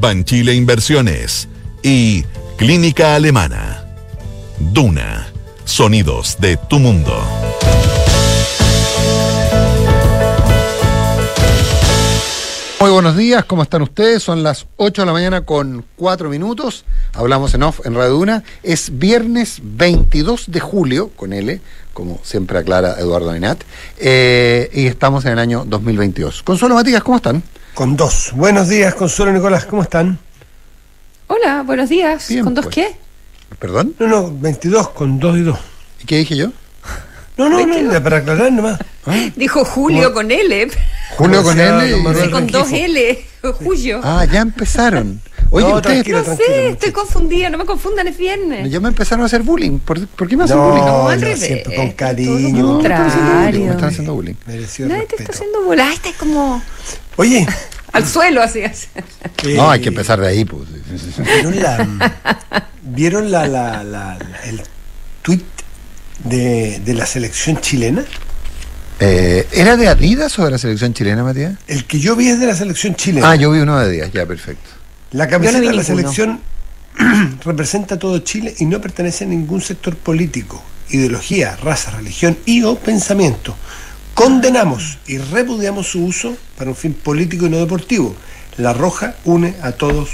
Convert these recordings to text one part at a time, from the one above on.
Banchile Inversiones y Clínica Alemana. Duna. Sonidos de tu mundo. Muy buenos días, ¿cómo están ustedes? Son las 8 de la mañana con 4 minutos. Hablamos en off en Radio Duna. Es viernes 22 de julio, con L, como siempre aclara Eduardo Ainat, eh, y estamos en el año 2022. Consuelo Matías, ¿cómo están? Con dos. Buenos días, Consuelo Nicolás, ¿cómo están? Hola, buenos días. Bien, ¿Con dos pues. qué? ¿Perdón? No, no, 22 con dos y dos. ¿Y qué dije yo? No, no, no, 22. era para aclarar nomás. Dijo Julio con L. Julio con L. Sí, con dos L. Julio. Ah, ya empezaron. Oye, No, ustedes tranquilo, no tranquilo, sé, estoy confundida. No me confundan, es viernes. ya me empezaron a hacer bullying. ¿Por, por qué me hacen No, bullying? No, al no, revés. con Todo cariño. lo me están haciendo bullying, me están haciendo bullying. Mereció Nadie te está haciendo bola. Ay, estás como Oye, al suelo, así. así. eh, No, hay que empezar de ahí, pues. ¿Vieron la, ¿vieron la, la, la- la- el tweet de, de la selección chilena? Eh, ¿Era de Adidas o de la selección chilena, Matías? El que yo vi es de la selección chilena. Ah, yo vi uno de Adidas, ya, perfecto. La camiseta de la selección representa a todo Chile y no pertenece a ningún sector político, ideología, raza, religión y o pensamiento. Condenamos y repudiamos su uso para un fin político y no deportivo. La roja une a todos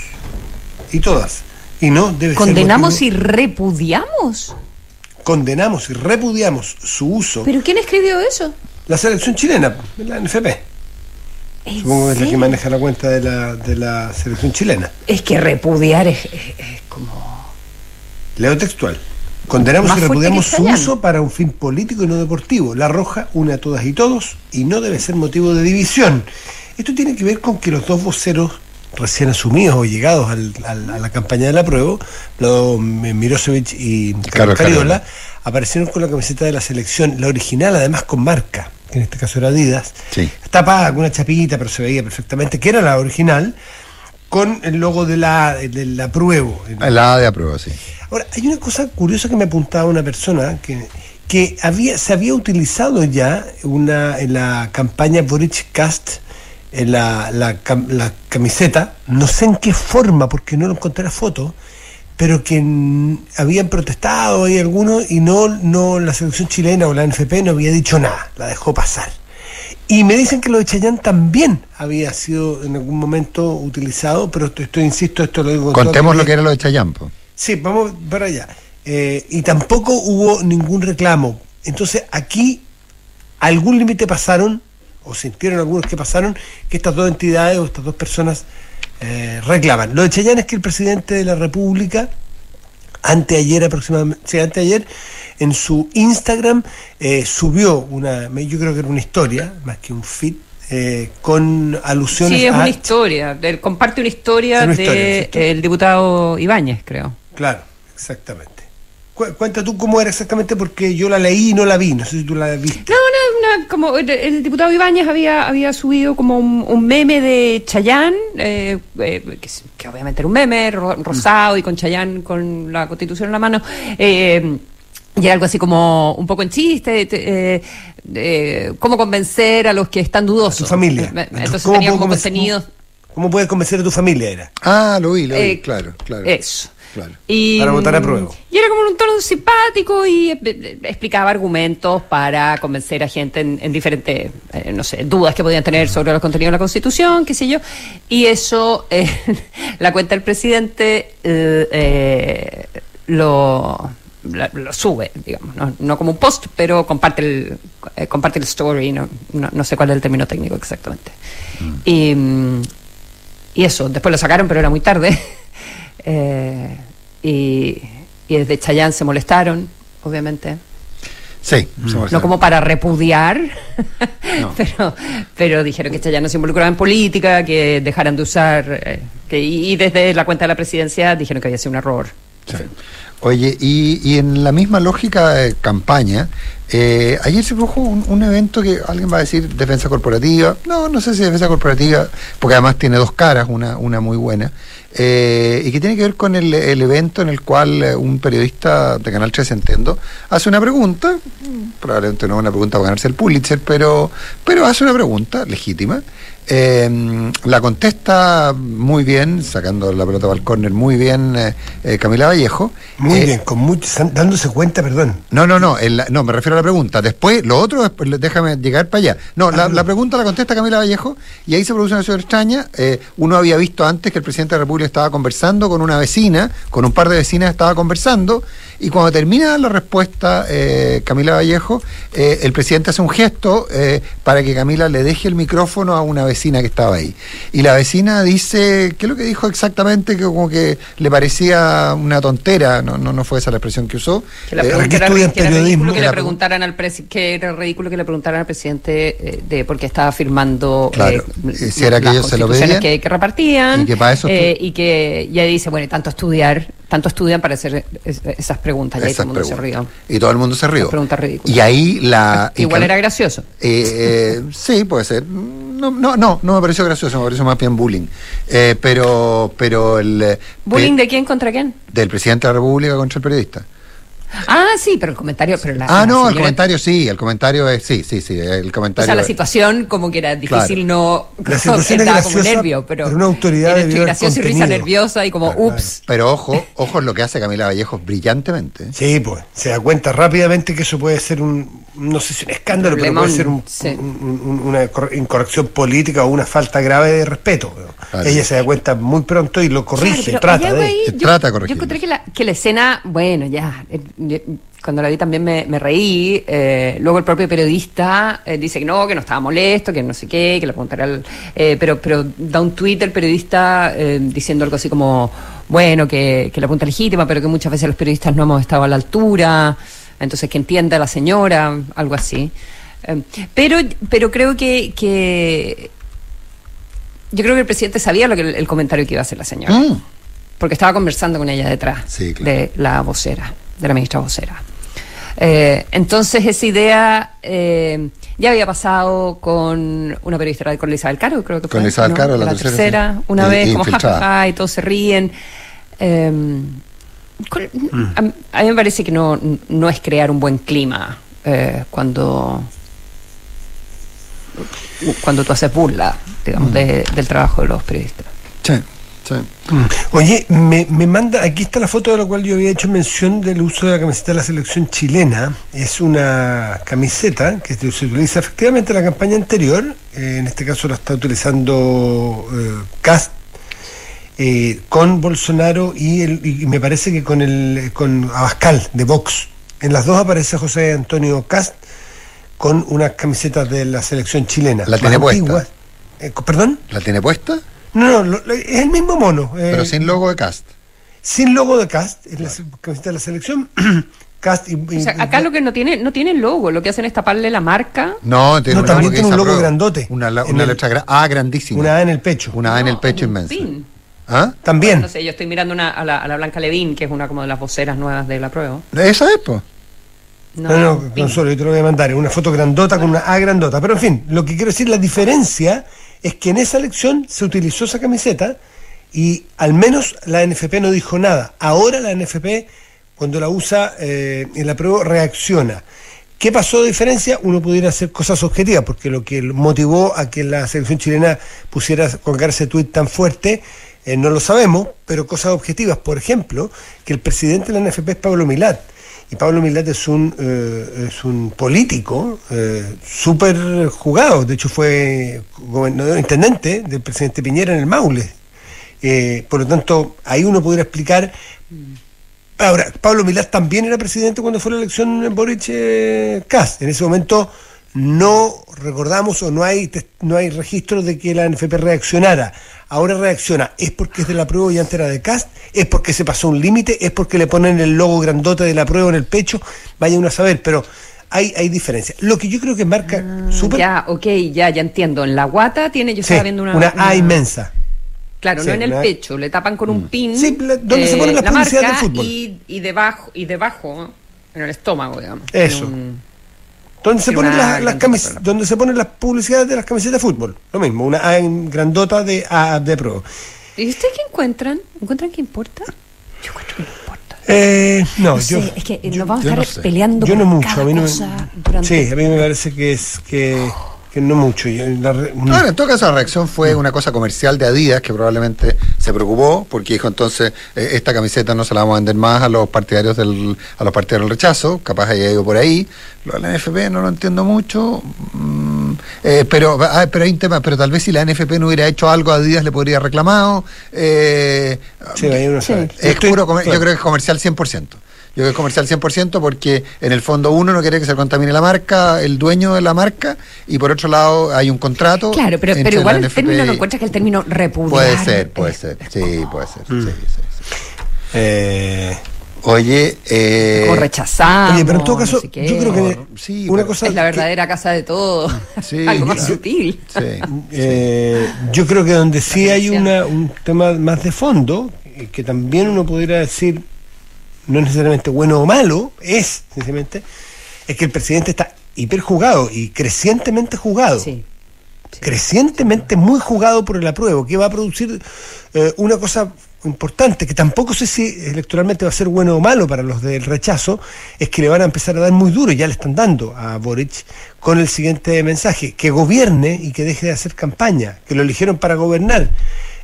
y todas. Y no debe ¿Condenamos ser y repudiamos? Condenamos y repudiamos su uso. ¿Pero quién escribió eso? La selección chilena, la NFP. ¿En Supongo que es la que maneja la cuenta de la, de la selección chilena. Es que repudiar es, es- es como... Leo textual. Condenamos Más y repudiamos su uso para un fin político y no deportivo. La roja une a todas y todos y no debe ser motivo de división. Esto tiene que ver con que los dos voceros recién asumidos o llegados al- al- a la campaña de la prueba, los Mirosevic y Carlos Cariola. aparecieron con la camiseta de la selección, la original además con marca, que en este caso era Adidas, Sí. tapada con una chapita, pero se veía perfectamente que era la original, con el logo de la, de la prueba. La A de aprueba, sí. Ahora, hay una cosa curiosa que me apuntaba una persona que, que había, se había utilizado ya una, en la campaña Boric Cast, en la, la, la camiseta, no sé en qué forma, porque no lo encontré la foto, pero que habían protestado ahí algunos y no, no la selección chilena o la NFP no había dicho nada, la dejó pasar. Y me dicen que lo de Chayán también había sido en algún momento utilizado, pero esto, esto, insisto, esto lo digo Contemos lo que era lo de Chayampo. Sí, vamos para allá. Eh, y tampoco hubo ningún reclamo. Entonces aquí algún límite pasaron, o sintieron algunos que pasaron, que estas dos entidades o estas dos personas eh, reclaman. Lo de Chayán es que el presidente de la República, anteayer aproximadamente, sí, anteayer, en su Instagram eh, subió una, yo creo que era una historia, más que un feed, eh, con alusiones Sí, es a... una historia. Él comparte una historia del historia, ¿cierto? diputado Ibáñez, creo. Claro, exactamente. Cu- cuenta tú cómo era exactamente porque yo la leí y no la vi, no sé si tú la viste. No, una- como el, el diputado Ibáñez había, había subido como un, un meme de Chayán, eh, eh, que, obviamente era un meme, ro- rosado y con Chayán con la constitución en la mano. eh, y era algo así como un poco en chiste, te- eh, eh, cómo convencer a los que están dudosos. Tu familia. Eh, Entonces ¿Cómo tenía como contenidos. ¿Cómo puedes convencer a tu familia era? Ah, lo vi, lo vi, Eh, claro, claro. Eso. Claro. Y, Para votar a prueba. Y era como un tono simpático y eh, explicaba argumentos para convencer a gente en, en diferentes, eh, no sé, dudas que podían tener sobre los contenidos de la Constitución, qué sé yo. Y eso, eh, la cuenta del presidente eh, eh, lo, la- lo sube, digamos, ¿no? no como un post, pero comparte el, eh, comparte el story, no, no, no sé cuál es el término técnico exactamente. Y, mm, y eso, después lo sacaron, pero era muy tarde. Eh, y, y desde Chayán se molestaron, obviamente. Sí, somos- No como para repudiar, No. pero, pero dijeron que Chayán no se involucraba en política, que dejaran de usar eh, Que, y, y desde la cuenta de la presidencia dijeron que había sido un error. Sí. Oye, y, y en la misma lógica de campaña, eh, ayer se produjo un, un evento que alguien va a decir defensa corporativa. No, no sé si defensa corporativa, porque además tiene dos caras, una, una muy buena. eh, y que tiene que ver con el, el evento en el cual eh, un periodista de Canal 3, entiendo, hace una pregunta, probablemente no una pregunta para ganarse el Pulitzer, pero, pero hace una pregunta legítima. Eh, la contesta muy bien, sacando la pelota para el córner, muy bien eh, eh, Camila Vallejo. Muy Eh, bien, con mucho, dándose cuenta, perdón. no, no, no, el- no, me refiero a la pregunta. Después, lo otro, déjame llegar para allá. No, la, la pregunta la contesta Camila Vallejo y ahí se produce una situación extraña. Uno había visto antes que el presidente de la República estaba conversando con una vecina, con un par de vecinas estaba conversando y cuando termina la respuesta Camila Vallejo, el presidente hace un gesto para que Camila le deje el micrófono a una vecina que estaba ahí. Y la vecina dice, ¿qué es lo que dijo exactamente? Que como que le parecía una tontera, no, no, no fue esa la expresión que usó. Que, la Eh, que era, que era periodismo. ridículo que le preguntaran al que era ridículo que le preguntaran al presidente eh, de por qué estaba firmando Claro, eh, y si era que las ellos se lo pedían. que, que repartían Y que para eso eh, y que ya dice bueno y tanto estudiar tanto estudian para hacer es- esas preguntas y ahí todo el mundo se preguntas. rió Y todo el mundo se rió. Esas preguntas ridículas. Y ahí la. igual era gracioso Eh, eh, sí, puede ser. No, no, no, no me pareció gracioso, me pareció más bien bullying. Eh, pero, pero el. eh, bullying pe- de quién contra quién Del presidente de la República contra el periodista. Ah sí pero el comentario pero la, ah, la no, el comentario sí, el comentario es. Sí, sí, sí, el o comentario. sea, la es- situación como que era difícil no La situación es estaba como graciosa, nervio, pero, pero una autoridad era haber gracioso y risa nerviosa y como ups. Pero ojo, ojo en lo que hace Camila Vallejos brillantemente. Sí, pues, se da cuenta rápidamente que eso puede ser un, no sé si un escándalo, pero puede ser un- sí. un- un- una cor- incorrección política o una falta grave de respeto. Claro. Ella se da cuenta muy pronto y lo corrige, trata de... ahí, yo, trata de yo encontré que la, que la escena, bueno, ya, eh, cuando la vi también me, me reí. eh, luego el propio periodista eh, dice que no, que no estaba molesto, que no sé qué, que le preguntará al. eh, pero, pero da un tuit el periodista diciendo algo así como, bueno, que, que la pregunta es legítima, pero que muchas veces los periodistas no hemos estado a la altura. Entonces que entienda la señora, algo así. Eh, pero, pero creo que, que yo creo que el presidente sabía lo que el, el comentario que iba a hacer la señora Mm. porque estaba conversando con ella detrás Sí, claro. de la vocera, de la ministra vocera. Eh, entonces esa idea eh, ya había pasado con una periodista, con Isabel Caro, creo que fue. Con Isabel ¿no? Caro, la la tercera, tercera, sí. una Y- vez, y como jajaja, y todos se ríen. Eh, con- a, a mí me parece que no, no es crear un buen clima eh, cuando cuando tú haces burla, digamos, de- del trabajo de los periodistas. Sí, sí. Oye, me, me manda, aquí está la foto de la cual yo había hecho mención del uso de la camiseta de la selección chilena. Es una camiseta que se utiliza efectivamente en la campaña anterior. eh, en este caso la está utilizando eh, Cast eh, con Bolsonaro y, el, y me parece que con el con Abascal de Vox. En las dos aparece José Antonio Cast con unas camisetas de la selección chilena. La tiene puesta. Eh, ¿Perdón? ¿La tiene puesta? No, no, lo- lo- es el mismo mono. eh, Pero sin logo de cast. sin logo de Cast, es la se- camiseta de la selección. Cast y, y- O sea, acá lo que no tiene, no tiene logo, lo que hacen es taparle la marca. No, tiene No, un también tiene un logo grandote. Una, la- una el- letra gra- Ah, grandísima. una A en el pecho. Una A en el No, pecho inmensa. pin. ¿Ah? También. No sé, yo estoy mirando una, a, la, a la Blanca Levín, que es una como de las voceras nuevas de la prueba. ¿Esa es, pues? No, no, pin. Consuelo, yo te lo voy a mandar. Una foto grandota con una A grandota. Pero en fin, lo que quiero decir, la diferencia es que en esa elección se utilizó esa camiseta y al menos la NFP no dijo nada. Ahora la NFP, cuando la usa eh, en la prueba, reacciona. ¿Qué pasó de diferencia? Uno pudiera hacer cosas objetivas, porque lo que motivó a que la selección chilena pusiera colgar ese tuit tan fuerte, eh, no lo sabemos, pero cosas objetivas. Por ejemplo, que el presidente de la NFP es Pablo Milat. Y Pablo Milat es un, eh, es un político eh, súper jugado. De hecho, fue gobernador intendente del presidente Piñera en el Maule. Eh, por lo tanto, ahí uno pudiera explicar. Ahora, Pablo Milat también era presidente cuando fue la elección en Boric eh, Kass. En ese momento no recordamos o no hay no hay registro de que la NFP reaccionara. Ahora reacciona. ¿Es porque es de la prueba y antes era de Cast? ¿Es porque se pasó un límite? ¿Es porque le ponen el logo grandote de la prueba en el pecho? Vaya uno a saber, pero hay, hay diferencia. Lo que yo creo que marca súper... Ya, ok, ya, ya entiendo. En la guata tiene, yo Sí, estaba viendo una. una A inmensa. Claro, Sí, no en el pecho, le tapan con un pin. Sí, donde se ponen las la publicidades del fútbol. Y, y debajo, y debajo, en el estómago, digamos. Eso. En un- Donde se, ponen las, las camis- donde se ponen las publicidades de las camisetas de fútbol. Lo mismo, una A en grandota de A de Pro. ¿Y ustedes qué encuentran? ¿Encuentran que importa? Yo encuentro que no importa. Eh, no, No yo, sé, es que yo- nos vamos a no estar sé. peleando yo no mucho. cada A mí no cosa durante... Sí, a mí me parece que es que, que no mucho. Yo- la re- en todo caso la reacción fue una cosa comercial de Adidas que probablemente se preocupó porque dijo entonces eh, esta camiseta no se la vamos a vender más a los partidarios del a los partidarios del rechazo, capaz haya ido por ahí. Lo de la NFP no lo entiendo mucho, mm, eh, pero ah, pero hay un tema, pero tal vez si la NFP no hubiera hecho algo Adidas le podría haber reclamado. Eh, sí, ahí uno Sí. sabe. es Estoy- puro yo creo que es comercial 100%. Yo creo que es comercial 100% porque en el fondo uno no quiere que se contamine la marca, el dueño de la marca, y por otro lado hay un contrato. Claro, pero, pero igual el NFP término no y- encuentra que el término repudiar... Puede ser, puede ser. Sí, puede ser. Mm. sí, sí, sí. Eh, Oye, eh, O rechazamos. oye, pero en todo no caso, sé qué, yo creo que o- sí, una cosa. Es la que- verdadera casa de todo. Sí, Algo más claro. sutil. sí. Eh, yo creo que donde sí hay una, un tema más de fondo, eh, que también uno pudiera decir, no es necesariamente bueno o malo, es sencillamente, es que el presidente está hiperjugado y crecientemente jugado. Sí. sí. crecientemente muy jugado por el apruebo, que va a producir eh, una cosa importante, que tampoco sé si electoralmente va a ser bueno o malo para los del rechazo, es que le van a empezar a dar muy duro, y ya le están dando a Boric, con el siguiente mensaje, que gobierne y que deje de hacer campaña, que lo eligieron para gobernar.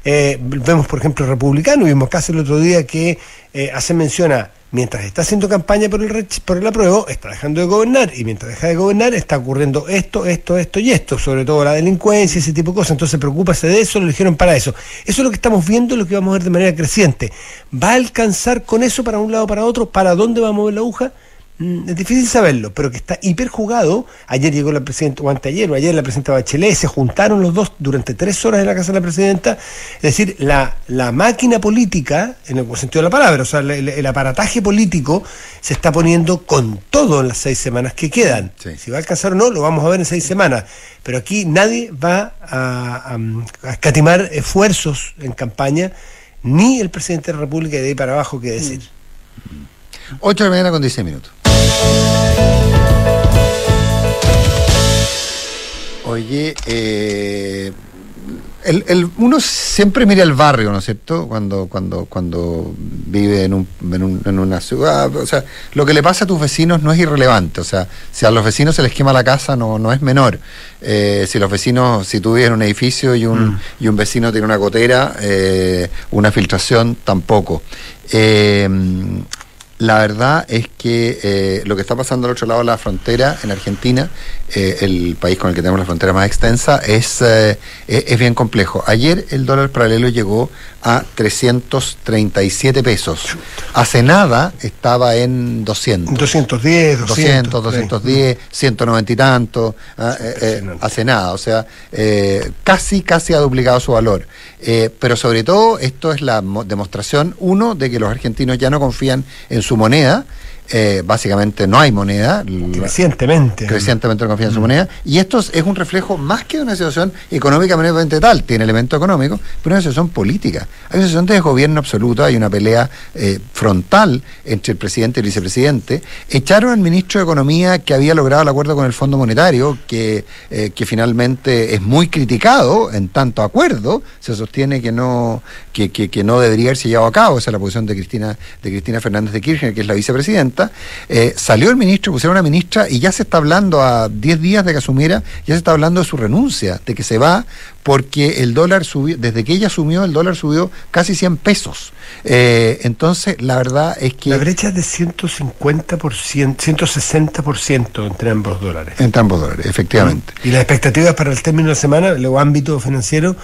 Eh, vemos, por ejemplo, republicano, vimos caso el otro día que eh, hace mención a, mientras está haciendo campaña por el, por el apruebo, está dejando de gobernar, y mientras deja de gobernar está ocurriendo esto, esto, esto y esto, sobre todo la delincuencia, ese tipo de cosas, entonces preocúpase de eso, lo eligieron para eso. Eso es lo que estamos viendo, lo que vamos a ver de manera creciente. ¿Va a alcanzar con eso para un lado para otro? ¿Para dónde va a mover la aguja? Mm, Es difícil saberlo, pero que está hiperjugado. Ayer llegó la presidenta, o anteayer, o ayer la presidenta Bachelet, se juntaron los dos durante tres horas en la casa de la presidenta. Es decir, la, la máquina política, en el buen sentido de la palabra, o sea, el, el- el aparataje político se está poniendo con todo en las seis semanas que quedan. Sí. Si va a alcanzar o no, lo vamos a ver en seis semanas. Pero aquí nadie va a, a- a escatimar esfuerzos en campaña, ni el presidente de la República, y de ahí para abajo, que decir. 8 de la mañana con 16 minutos. Oye, eh, el, el- uno siempre mira el barrio, ¿no es cierto? Cuando, cuando, cuando vive en, un, en, un- en una ciudad. O sea, lo que le pasa a tus vecinos no es irrelevante. O sea, si a los vecinos se les quema la casa, no, no es menor. Eh, si los vecinos, si tú vives en un edificio y un, y un vecino tiene una gotera, eh, una filtración, tampoco. Eh, la verdad es que eh, lo que está pasando al otro lado de la frontera, en Argentina, eh, el país con el que tenemos la frontera más extensa, es, eh, es, bien complejo. Ayer el dólar paralelo llegó a 337 pesos. Hace nada estaba en 200. 210, 200, 200, 210, 190 y tanto, ah, eh, eh, hace nada, o sea, eh, casi, casi ha duplicado su valor. Eh, pero sobre todo, esto es la mo- demostración, uno, de que los argentinos ya no confían en su moneda, eh, básicamente no hay moneda, la- Crecientemente. crecientemente no confían en su moneda, y esto es- un reflejo más que de una situación económicamente tal, tiene elementos económicos, pero una situación política. Hay una situación de desgobierno absoluto, hay una pelea eh, frontal entre el presidente y el vicepresidente. Echaron al ministro de Economía que había logrado el acuerdo con el Fondo Monetario, que, eh, que finalmente es muy criticado en tanto acuerdo, se sostiene que no, que, que- que no debería haberse llevado a cabo, esa es la posición de Cristina, de Cristina Fernández de Kirchner, que es la vicepresidenta. Eh, salió el ministro, pusieron una ministra y ya se está hablando a 10 días de que asumiera, ya se está hablando de su renuncia, de que se va porque el dólar subió, desde que ella asumió, el dólar subió casi 100 pesos. Eh, entonces, la verdad es que... La brecha es de 150%, 160% entre ambos dólares. Entre ambos dólares, efectivamente. Y las expectativas para el término de la semana, el ámbito financiero,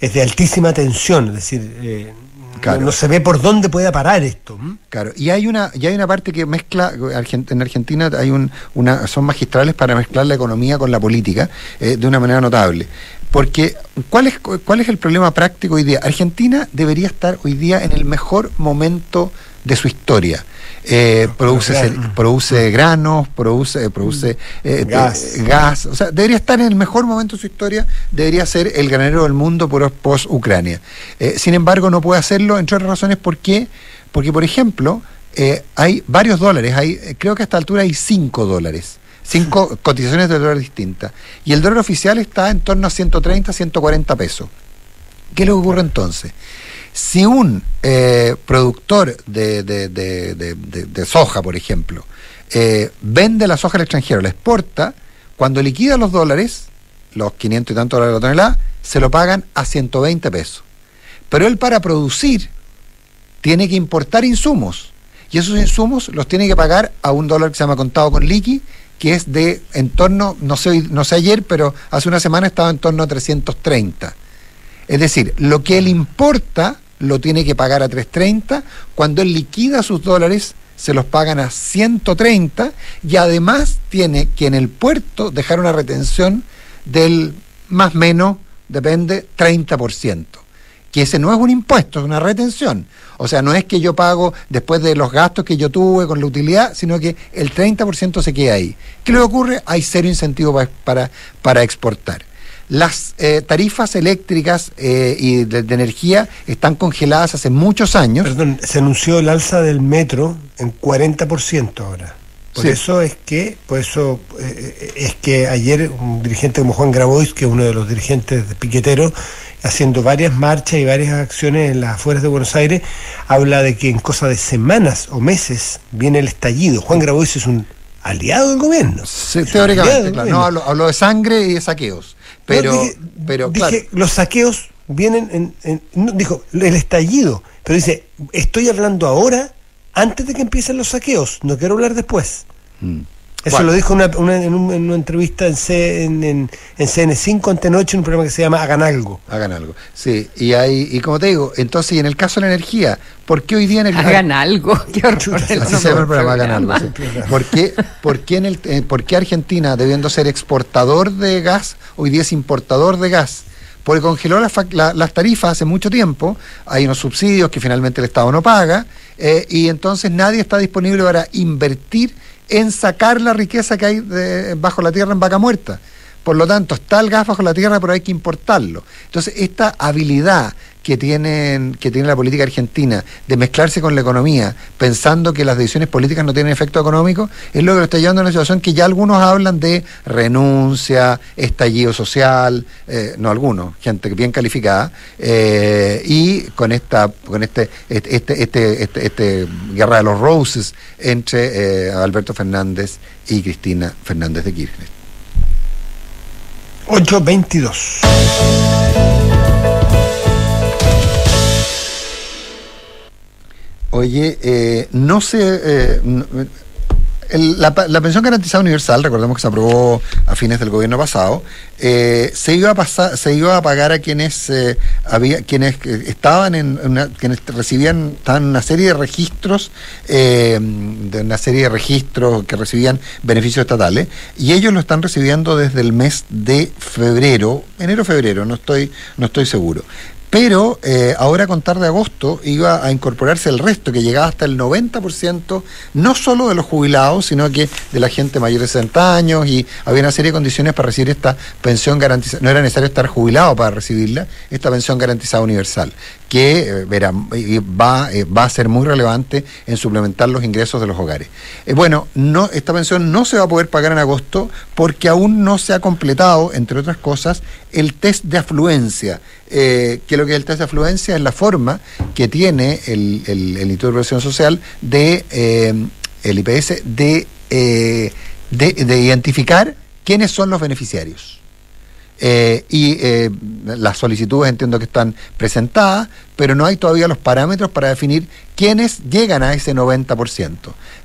es de altísima tensión, es decir, eh, Claro. no, se ve por dónde puede parar esto. Claro, y hay una y hay una parte que mezcla en Argentina hay un, una son magistrales para mezclar la economía con la política eh, de una manera notable. Porque ¿cuál es cuál es el problema práctico hoy día? Argentina debería estar hoy día en el mejor momento de su historia. Eh, produce, produce granos, produce, produce eh, Gas. eh, gas. O sea, debería estar en el mejor momento de su historia, debería ser el granero del mundo por post-Ucrania. Eh, sin embargo, no puede hacerlo, entre otras razones, ¿por qué? Porque, por ejemplo, eh, hay varios dólares, hay, eh, creo que a esta altura hay cinco dólares, cinco cotizaciones de dólar distintas. Y el dólar oficial está en torno a 130, 140 pesos. ¿Qué que ocurre entonces? Si un eh, productor de, de- de- soja, por ejemplo, eh, vende la soja al extranjero, la exporta, cuando liquida los dólares, los 500 y tantos dólares la tonelada, se lo pagan a 120 pesos. Pero él para producir tiene que importar insumos. Y esos insumos los tiene que pagar a un dólar que se llama contado con liqui, que es de en torno, no sé, no sé ayer, pero hace una semana estaba en torno a 330. Es decir, lo que él importa lo tiene que pagar a 330, cuando él liquida sus dólares se los pagan a 130 y además tiene que en el puerto dejar una retención del más menos, depende, 30%. Que ese no es un impuesto, es una retención. O sea, no es que yo pago después de los gastos que yo tuve con la utilidad, sino que el 30% se queda ahí. ¿Qué le ocurre? Hay cero incentivo pa- para, para exportar. Las eh, tarifas eléctricas eh, y de, de energía están congeladas hace muchos años. Perdón, se anunció el alza del metro en 40% ahora. Por Sí. eso es que, por eso eh, es que ayer un dirigente como Juan Grabois, que es uno de los dirigentes de piqueteros, haciendo varias marchas y varias acciones en las afueras de Buenos Aires, habla de que en cosa de semanas o meses viene el estallido. Juan Grabois es un aliado del gobierno. Sí, teóricamente, aliado del claro. gobierno. No, hablo, hablo de sangre y de saqueos. Pero, No, dije, pero dije, claro. los saqueos vienen en, en- no, dijo el estallido, pero dice, estoy hablando ahora antes de que empiecen los saqueos, no quiero hablar después. Mm. Eso Bueno. lo dijo una- una- en, un- en una entrevista en, C- en, en- en CN5 antenoche, en un programa que se llama Hagan Algo. Hagan algo. Sí, y hay, y como te digo, entonces, y en el caso de la energía, ¿por qué hoy día en el Hagan algo. Qué horror. Así se llama el programa, hagan algo. sí. ¿Por qué, por qué en el, eh, por qué Argentina, debiendo ser exportador de gas, hoy día es importador de gas? Porque congeló las fac- la- las tarifas hace mucho tiempo, hay unos subsidios que finalmente el Estado no paga, eh, y entonces nadie está disponible para invertir en sacar la riqueza que hay de- bajo la tierra en vaca muerta. Por lo tanto, está el gas bajo la tierra, pero hay que importarlo. Entonces, esta habilidad que, tienen, que tiene la política argentina de mezclarse con la economía, pensando que las decisiones políticas no tienen efecto económico, es lo que lo está llevando a una situación que ya algunos hablan de renuncia, estallido social, eh, no algunos, gente bien calificada, eh, y con esta, con este, este, este, este, este- este guerra de los roses entre eh, Alberto Fernández y Cristina Fernández de Kirchner. 822. Oye, eh, no sé, eh, la pensión garantizada universal, recordemos que se aprobó a fines del gobierno pasado, eh, se iba a pasar, se iba a pagar a quienes eh, había, quienes eh, estaban en una, quienes recibían, estaban en una serie de registros, eh, de una serie de registros que recibían beneficios estatales, y ellos lo están recibiendo desde el mes de febrero, enero febrero, no estoy, no estoy seguro. Pero eh, ahora a contar de agosto iba a incorporarse el resto, que llegaba hasta el 90%, no solo de los jubilados, sino que de la gente mayor de 60 años, y había una serie de condiciones para recibir esta pensión garantizada. No era necesario estar jubilado para recibirla, esta pensión garantizada universal, que eh, va, eh, va a ser muy relevante en suplementar los ingresos de los hogares. Eh, bueno, no, esta pensión no se va a poder pagar en agosto porque aún no se ha completado, entre otras cosas, el test de afluencia. Eh, que lo que es el test de afluencia es la forma que tiene el, Instituto de Previsión Social de el IPS de, de identificar quiénes son los beneficiarios. Eh, y eh, las solicitudes entiendo que están presentadas, pero no hay todavía los parámetros para definir quiénes llegan a ese 90%.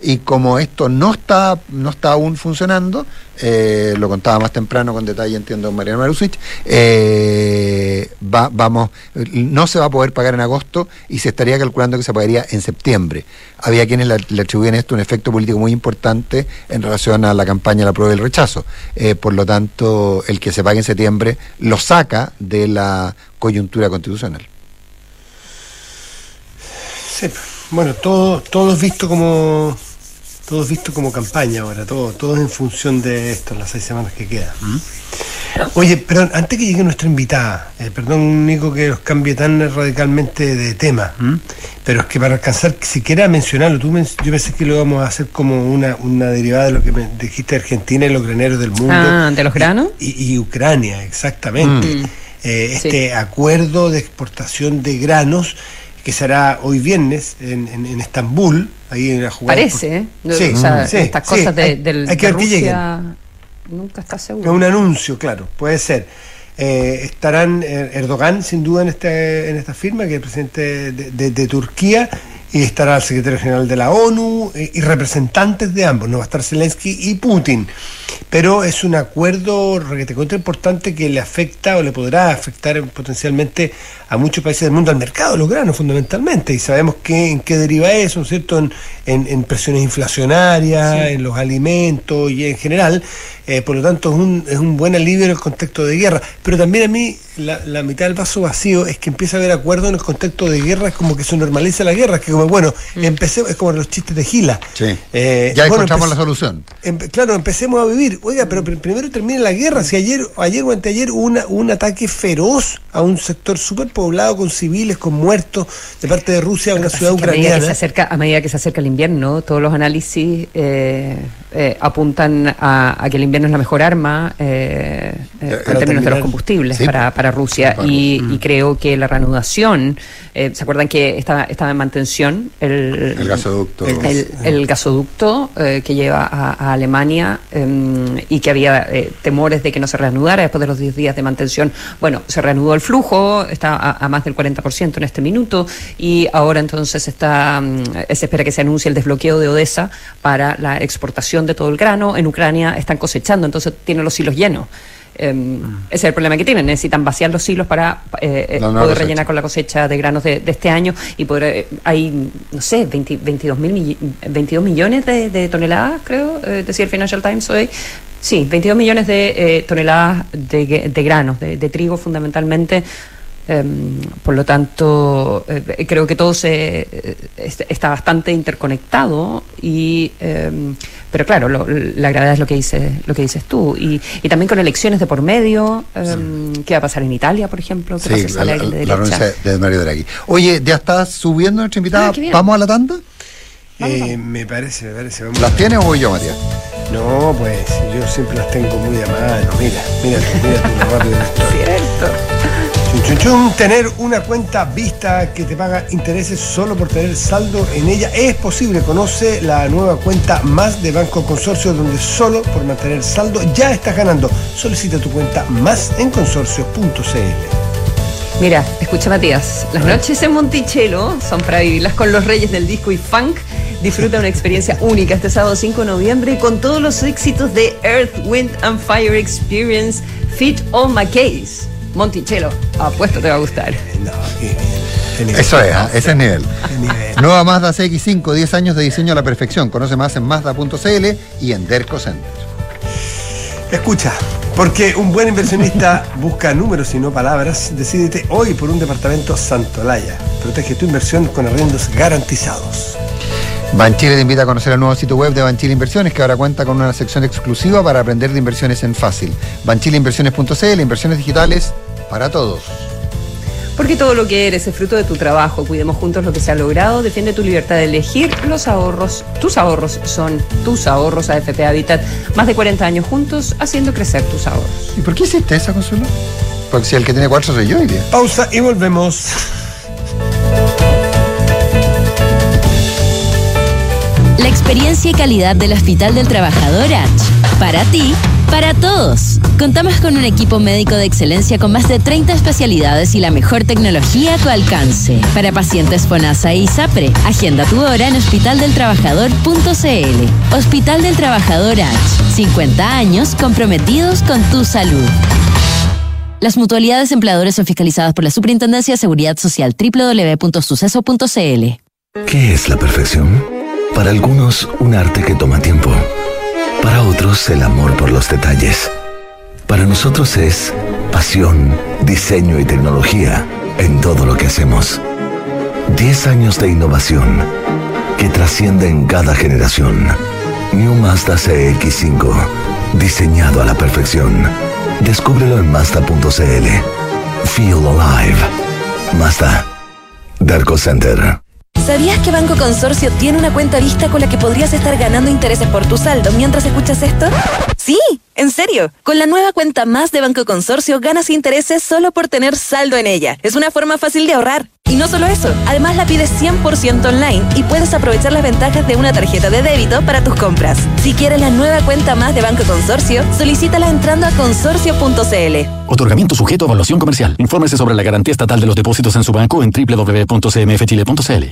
Y como esto no está, no está aún funcionando, eh, lo contaba más temprano con detalle, entiendo, Mariano Marusich, eh, va, vamos, no se va a poder pagar en agosto y se estaría calculando que se pagaría en septiembre. Había quienes le, le atribuyen esto un efecto político muy importante en relación a la campaña de la prueba y el rechazo. Eh, por lo tanto, el que se pague en septiembre lo saca de la coyuntura constitucional. Sí. Bueno, todo, todo es visto como todo es visto como campaña ahora, todo, todo es en función de esto, las seis semanas que quedan. Oye, perdón, antes que llegue nuestra invitada, eh, perdón Nico que los cambie tan radicalmente de tema, pero es que para alcanzar siquiera mencionarlo, tú yo pensé que lo íbamos a hacer como una, una derivada de lo que me dijiste de Argentina y los graneros del mundo. Ah, de los granos. Y, Ucrania, exactamente. Mm. Eh, este acuerdo de exportación de granos que será hoy viernes en, en, Estambul, ahí en la jugada. Parece, ¿eh? Sí, o sea, estas cosas de, del, hay que ver Rusia, nunca está seguro. Es un anuncio, claro, puede ser. Eh, estarán eh, Erdogan, sin duda, en, este, en esta firma, que es el presidente de, de Turquía, y estará el secretario general de la ONU eh, y representantes de ambos, no va a estar Zelensky y Putin. Pero es un acuerdo que te cuento importante que le afecta o le podrá afectar potencialmente a muchos países del mundo, al mercado de los granos fundamentalmente, y sabemos que, en qué deriva eso, cierto?, en, en, presiones inflacionarias, en los alimentos y en general, eh, por lo tanto es un, es un buen alivio en el contexto de guerra. Pero también a mí la, mitad del vaso vacío es que empieza a haber acuerdo en el contexto de guerra, es como que se normaliza la guerra, es que como, bueno, mm. empecemos, es como los chistes de Gila. Eh, ya encontramos la solución. claro, empecemos a vivir. Oiga, pero primero termine la guerra. Si ayer, ayer o anteayer hubo una, un ataque feroz a un sector súper poblado con civiles, con muertos, de parte de Rusia, a una ciudad ucraniana. A medida, que se acerca, a medida que se acerca el invierno, todos los análisis eh, eh, apuntan a, que el invierno es la mejor arma eh, eh en términos de los combustibles para, para, Rusia. Y, mm. creo que la reanudación, ¿se acuerdan que estaba, estaba en mantención el, el gasoducto, el, gasoducto que lleva a, Alemania em, y que había temores de que no se reanudara después de los 10 días de mantención? Bueno, se reanudó el flujo, está a, más del 40% en este minuto y ahora entonces está, mm, se espera que se anuncie el desbloqueo de Odessa para la exportación de todo el grano. En Ucrania están cosechando, entonces tienen los hilos llenos. Em, ese es el problema que tienen. Necesitan vaciar los hilos para eh, eh, poder rellenar con la cosecha de granos de, este año y poder. Eh, hay, no sé, 22, mil, 22 millones de, toneladas, creo, decía el Financial Times hoy. Sí, 22 millones de toneladas de, granos, de, trigo fundamentalmente Em, por lo tanto, eh, creo que todo se, eh, está bastante interconectado y em, pero claro, la gravedad es lo que dices, lo que dices tú y, y también con elecciones de por medio, em, ¿qué va a pasar en Italia, por ejemplo? ¿Qué sí, la, la, de Mario Draghi. Oye, ya estás subiendo nuestra invitada. Ah, ¿Vamos a la tanda? Eh, me parece, me parece. ¿Las tienes o voy yo, Matías? No, pues yo siempre las tengo muy a mano. Mira, mira, mira tu rápido. Cierto. Tener una cuenta vista que te paga intereses solo por tener saldo en ella es posible. Conoce la nueva cuenta más de Banco Consorcio donde solo por mantener saldo ya estás ganando. Solicita tu cuenta más en consorcio.cl. Mira, escucha Matías, las noches en Monticello son para vivirlas con los reyes del disco y funk. Disfruta una experiencia única este sábado 5 de noviembre con todos los éxitos de Earth, Wind and Fire Experience Fit on My Case. Monticello, apuesto te va a gustar. Eso es, ¿ah? ese es nivel. Nueva Mazda CX5, 10 años de diseño a la perfección. Conoce más en Mazda.cl y en Derco Center. Escucha, porque un buen inversionista busca números y no palabras, decídete hoy por un departamento Santolaya. Protege tu inversión con arriendos garantizados. Banchile te invita a conocer el nuevo sitio web de Banchile Inversiones, que ahora cuenta con una sección exclusiva para aprender de inversiones en fácil. Banchileinversiones.cl, inversiones digitales para todos. Porque todo lo que eres es fruto de tu trabajo. Cuidemos juntos lo que se ha logrado. Defiende tu libertad de elegir los ahorros. Tus ahorros son tus ahorros AFP Habitat. Más de 40 años juntos haciendo crecer tus ahorros. ¿Y por qué hiciste esa, Consuelo? Porque si el que tiene cuatro soy yo día. Pausa y volvemos. La experiencia y calidad del Hospital del Trabajador H. Para ti para todos. Contamos con un equipo médico de excelencia con más de 30 especialidades y la mejor tecnología a tu alcance. Para pacientes FONASA y SAPRE, agenda tu hora en hospitaldeltrabajador.cl. Hospital del Trabajador H. 50 años comprometidos con tu salud. Las mutualidades empleadores son fiscalizadas por la Superintendencia de Seguridad Social www.suceso.cl. ¿Qué es la perfección? Para algunos, un arte que toma tiempo. Para otros, el amor por los detalles. Para nosotros es pasión, diseño y tecnología en todo lo que hacemos. 10 años de innovación que trasciende en cada generación. New Mazda CX5, diseñado a la perfección. Descúbrelo en Mazda.cl. Feel alive. Mazda. Darko Center. ¿Sabías que Banco Consorcio tiene una cuenta vista con la que podrías estar ganando intereses por tu saldo mientras escuchas esto? Sí, en serio. Con la nueva cuenta más de Banco Consorcio ganas intereses solo por tener saldo en ella. Es una forma fácil de ahorrar. Y no solo eso, además la pides 100% online y puedes aprovechar las ventajas de una tarjeta de débito para tus compras. Si quieres la nueva cuenta más de Banco Consorcio, solicítala entrando a consorcio.cl. Otorgamiento sujeto a evaluación comercial. Infórmese sobre la garantía estatal de los depósitos en su banco en www.cmfchile.cl.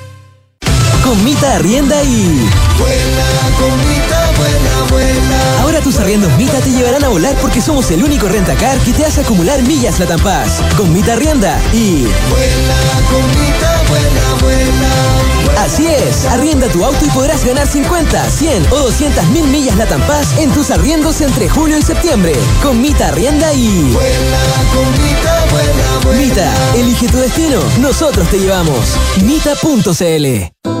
Con Mita Arrienda y. Vuela, con Mita, vuela, vuela. Ahora tus arriendos Mita te llevarán a volar porque somos el único rentacar que te hace acumular millas la Paz. Con Mita Arrienda y. Vuela, con Mita, vuela, vuela. Así es, arrienda tu auto y podrás ganar 50, 100 o 200 mil millas la Paz en tus arriendos entre julio y septiembre. Con Mita Arrienda y. Vuela, con Mita, vuela, vuela. Mita, elige tu destino, nosotros te llevamos. Mita.cl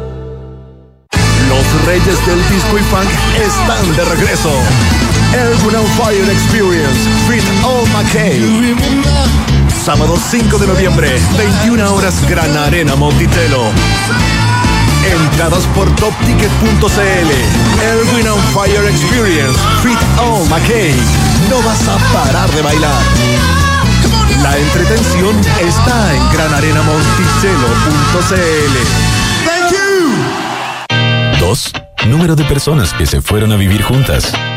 Los reyes del disco y funk están de regreso. El on Fire Experience Fit All McKay. Sábado 5 de noviembre, 21 horas Gran Arena Monticello. Entradas por topticket.cl. El on Fire Experience Fit All McKay. No vas a parar de bailar. La entretención está en granarenamonticello.cl. Número de personas que se fueron a vivir juntas.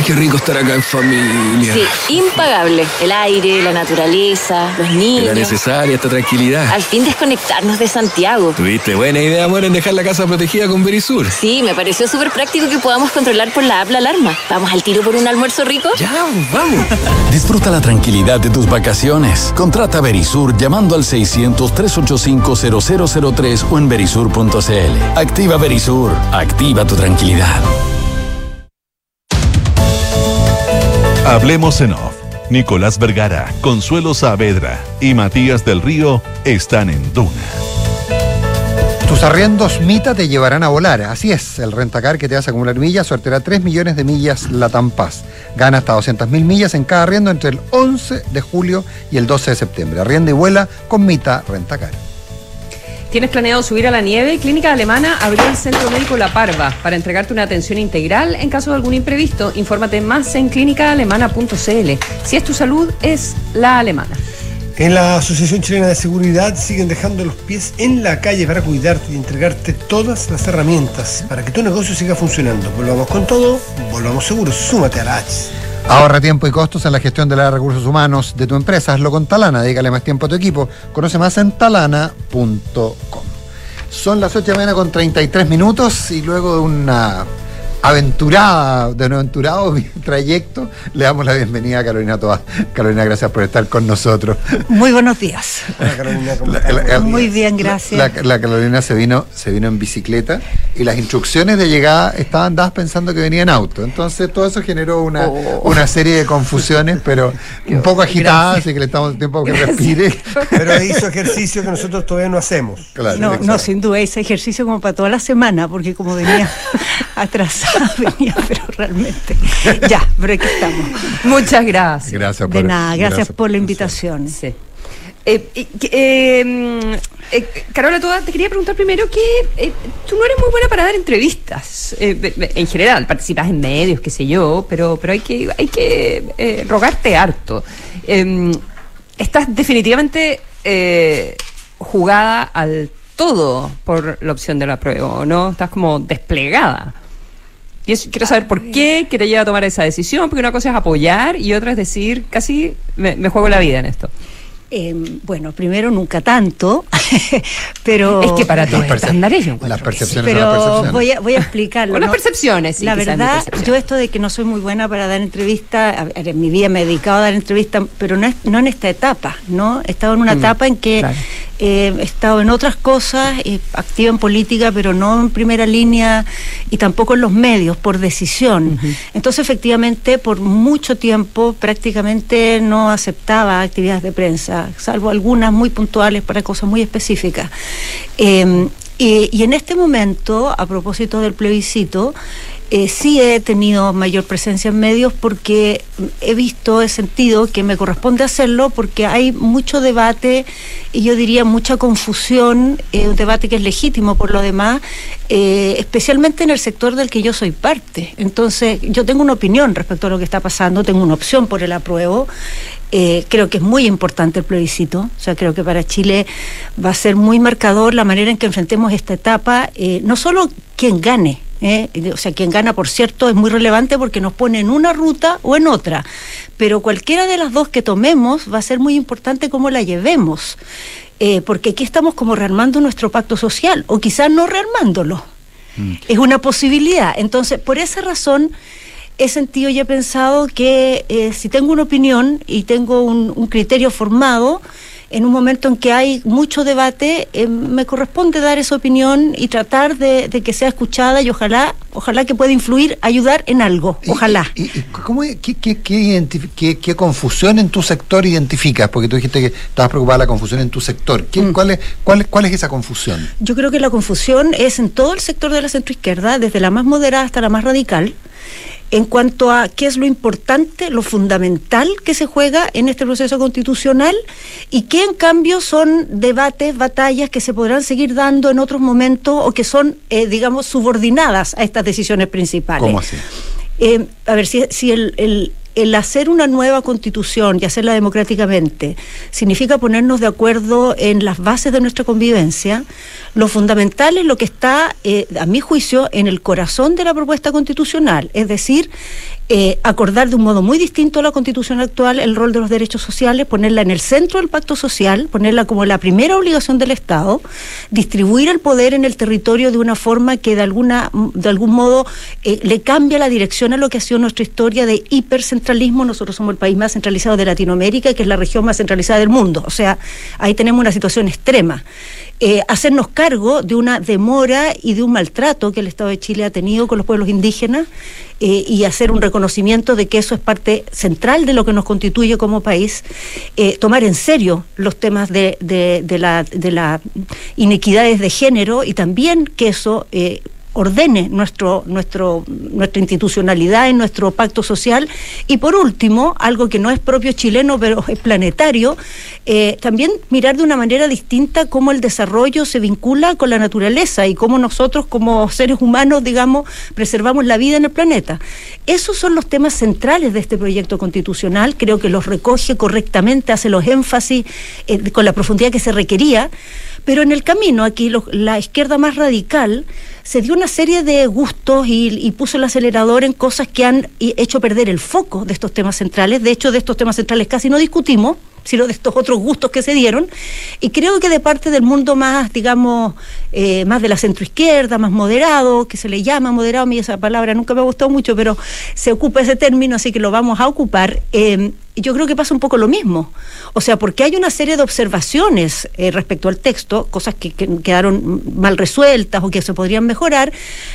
Ay, qué rico estar acá en familia. Sí, impagable. El aire, la naturaleza, los niños. La necesaria, esta tranquilidad. Al fin desconectarnos de Santiago. Tuviste buena idea, amor, en dejar la casa protegida con Verisur. Sí, me pareció súper práctico que podamos controlar por la app la alarma. ¿Vamos al tiro por un almuerzo rico? Ya, vamos. Disfruta la tranquilidad de tus vacaciones. Contrata Verisur llamando al 600-385-0003 o en verisur.cl. Activa Verisur. Activa tu tranquilidad. Hablemos en off. Nicolás Vergara, Consuelo Saavedra y Matías del Río están en Duna. Tus arriendos Mita te llevarán a volar. Así es, el rentacar que te hace acumular millas sorteará 3 millones de millas Latam Paz. Gana hasta 200 mil millas en cada arriendo entre el 11 de julio y el 12 de septiembre. Arrienda y vuela con Mita Rentacar. ¿Tienes planeado subir a la nieve? Clínica Alemana abrió el Centro Médico La Parva para entregarte una atención integral en caso de algún imprevisto. Infórmate más en clínicaalemana.cl. Si es tu salud, es la alemana. En la Asociación Chilena de Seguridad siguen dejando los pies en la calle para cuidarte y entregarte todas las herramientas para que tu negocio siga funcionando. Volvamos con todo, volvamos seguros, súmate a la H. Ahorra tiempo y costos en la gestión de los recursos humanos de tu empresa. Hazlo con Talana, dedícale más tiempo a tu equipo. Conoce más en talana.com. Son las 8 de la mañana con 33 minutos y luego de una aventurada, de un aventurado trayecto, le damos la bienvenida a Carolina Toa. Carolina, gracias por estar con nosotros. Muy buenos días. Muy bien, gracias. La, Carolina se vino, se vino en bicicleta y las instrucciones de llegada estaban dadas pensando que venía en auto. Entonces todo eso generó una, Oh. una serie de confusiones, pero un poco agitada, así que le estamos tiempo que respire. Pero hizo ejercicio que nosotros todavía no hacemos. Claro, No, no, sin duda, ese ejercicio como para toda la semana, porque como venía atrasada, venía, pero realmente. Ya, pero aquí estamos. Muchas gracias. Gracias De nada, gracias por la invitación. Sí. Eh, que, eh, Carola, Toda, te quería preguntar primero que eh, tú no eres muy buena para dar entrevistas. en general, participas en medios, qué sé yo, pero, pero hay que, hay que rogarte harto. Eh, estás definitivamente jugada al todo por la opción de la prueba, ¿no? Estás como desplegada. Quiero saber por qué que te lleva a tomar esa decisión, porque una cosa es apoyar y otra es decir, casi me, me juego la vida en esto. Eh, bueno, primero nunca tanto, pero... Es que para tus Las estándares yo las percepciones sí. son las Pero percepciones. voy a, voy a explicarlo. Con las ¿no? percepciones, sí, La verdad, yo esto de que no soy muy buena para dar entrevistas, en mi vida me he dedicado a dar entrevistas, pero no, es- no en esta etapa, ¿no? He estado en una Mm, etapa en que claro. eh, he estado en otras cosas, eh, activa en política, pero no en primera línea y tampoco en los medios, por decisión. Entonces, efectivamente, por mucho tiempo prácticamente no aceptaba actividades de prensa, salvo algunas muy puntuales para cosas muy específicas. Y, y en este momento, a propósito del plebiscito, eh, sí he tenido mayor presencia en medios porque he visto, he sentido que me corresponde hacerlo porque hay mucho debate y yo diría mucha confusión, eh, un debate que es legítimo por lo demás, eh, especialmente en el sector del que yo soy parte. Entonces, yo tengo una opinión respecto a lo que está pasando, tengo una opción por el apruebo. Creo que es muy importante el plebiscito, o sea, creo que para Chile va a ser muy marcador la manera en que enfrentemos esta etapa, no solo quien gane, ¿eh? o sea, quien gana, por cierto, es muy relevante porque nos pone en una ruta o en otra, pero cualquiera de las dos que tomemos va a ser muy importante cómo la llevemos, eh, porque aquí estamos como rearmando nuestro pacto social, o quizás no rearmándolo, es una posibilidad. Entonces, por esa razón he sentido y he pensado que eh, si tengo una opinión y tengo un, un criterio formado, en un momento en que hay mucho debate, eh, me corresponde dar esa opinión y tratar de, de que sea escuchada y ojalá, ojalá que pueda influir, ayudar en algo, ojalá. ¿Y, y cómo, qué, qué- qué identif- qué- qué confusión en tu sector identificas? Porque tú dijiste que estabas preocupada de la confusión en tu sector. ¿Qué- Mm. cuál, es, cuál, ¿Cuál es esa confusión? Yo creo que la confusión es en todo el sector de la centroizquierda, desde la más moderada hasta la más radical, en cuanto a qué es lo importante, lo fundamental que se juega en este proceso constitucional y qué en cambio son debates, batallas que se podrán seguir dando en otros momentos o que son, eh, digamos, subordinadas a estas decisiones principales. ¿Cómo así? Eh, a ver, si, si el, el- el hacer una nueva constitución y hacerla democráticamente significa ponernos de acuerdo en las bases de nuestra convivencia, lo fundamental es lo que está, eh, a mi juicio, en el corazón de la propuesta constitucional, es decir, eh, acordar de un modo muy distinto a la constitución actual el rol de los derechos sociales, ponerla en el centro del pacto social, ponerla como la primera obligación del Estado, distribuir el poder en el territorio de una forma que de alguna de algún modo eh, le cambia la dirección a lo que ha sido nuestra historia de hipercentralismo. Nosotros somos el país más centralizado de Latinoamérica, que es la región más centralizada del mundo. O sea, ahí tenemos una situación extrema. Eh, hacernos cargo de una demora y de un maltrato que el Estado de Chile ha tenido con los pueblos indígenas eh, y hacer un reconocimiento de que eso es parte central de lo que nos constituye como país, eh, tomar en serio los temas de, de, de la, de las inequidades de género y también que eso ordene nuestro, nuestro, nuestra institucionalidad y nuestro pacto social. Y por último, algo que no es propio chileno, pero es planetario, eh, también mirar de una manera distinta cómo el desarrollo se vincula con la naturaleza y cómo nosotros como seres humanos, digamos, preservamos la vida en el planeta. Esos son los temas centrales de este proyecto constitucional. Creo que los recoge correctamente, hace los énfasis eh, con la profundidad que se requería. Pero en el camino, aquí la izquierda más radical se dio una serie de gustos y, puso el acelerador en cosas que han hecho perder el foco de estos temas centrales. De hecho, de estos temas centrales casi no discutimos, sino de estos otros gustos que se dieron. Y creo que de parte del mundo más, digamos, eh, más de la centroizquierda, más moderado, que se le llama moderado, a mí esa palabra nunca me ha gustado mucho, pero se ocupa ese término, así que lo vamos a ocupar. Eh, yo creo que pasa un poco lo mismo. O sea, porque hay una serie de observaciones eh, respecto al texto, cosas que, quedaron mal resueltas o que se podrían mejorar,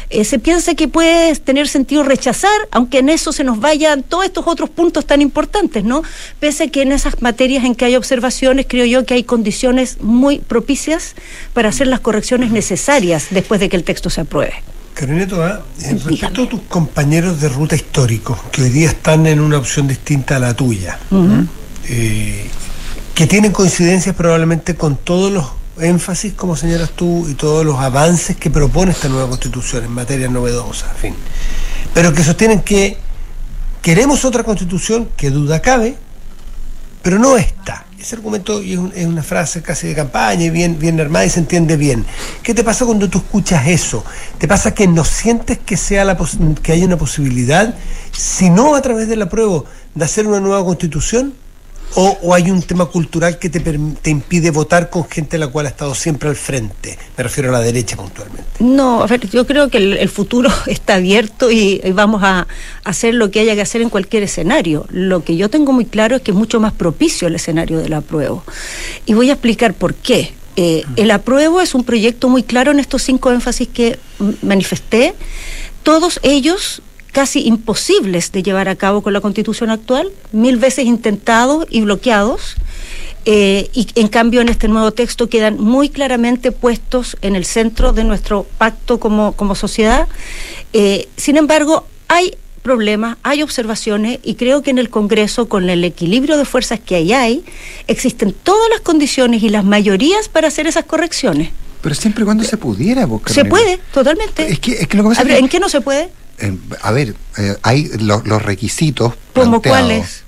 eh, se piensa que puede tener sentido rechazar, aunque en eso se nos vayan todos estos otros puntos tan importantes, ¿no? Pese a que en esas materias en que hay observaciones, creo yo que hay condiciones muy propicias para hacer las correcciones necesarias después de que el texto se apruebe. Carolina Toa, respecto a tus compañeros de ruta histórico, que hoy día están en una opción distinta a la tuya, eh, que tienen coincidencias probablemente con todos los énfasis, como señalas tú, y todos los avances que propone esta nueva constitución en materia novedosa, en fin, pero que sostienen que queremos otra constitución, que duda cabe, pero no esta ese argumento es, una frase casi de campaña y bien, bien armada y se entiende bien. ¿Qué te pasa cuando tú escuchas eso? ¿Te pasa que no sientes que, sea la que haya una posibilidad, si no a través de la prueba, de hacer una nueva constitución? O, hay un tema cultural que te, te, impide votar con gente la cual ha estado siempre al frente? Me refiero a la derecha puntualmente. No, a ver, yo creo que el, futuro está abierto y, vamos a hacer lo que haya que hacer en cualquier escenario. Lo que yo tengo muy claro es que es mucho más propicio el escenario del apruebo. Y voy a explicar por qué. Eh, el apruebo es un proyecto muy claro en estos cinco énfasis que manifesté. Todos ellos casi imposibles de llevar a cabo con la constitución actual, mil veces intentados y bloqueados. Eh, y en cambio en este nuevo texto quedan muy claramente puestos en el centro de nuestro pacto como, como sociedad. Eh, sin embargo, hay problemas, hay observaciones y creo que en el Congreso, con el equilibrio de fuerzas que ahí hay, existen todas las condiciones y las mayorías para hacer esas correcciones. Pero siempre y cuando se pudiera, Se puede, totalmente. Es que, es que lo que ¿En qué no se puede? A ver, eh, hay los requisitos. ¿Cómo cuáles?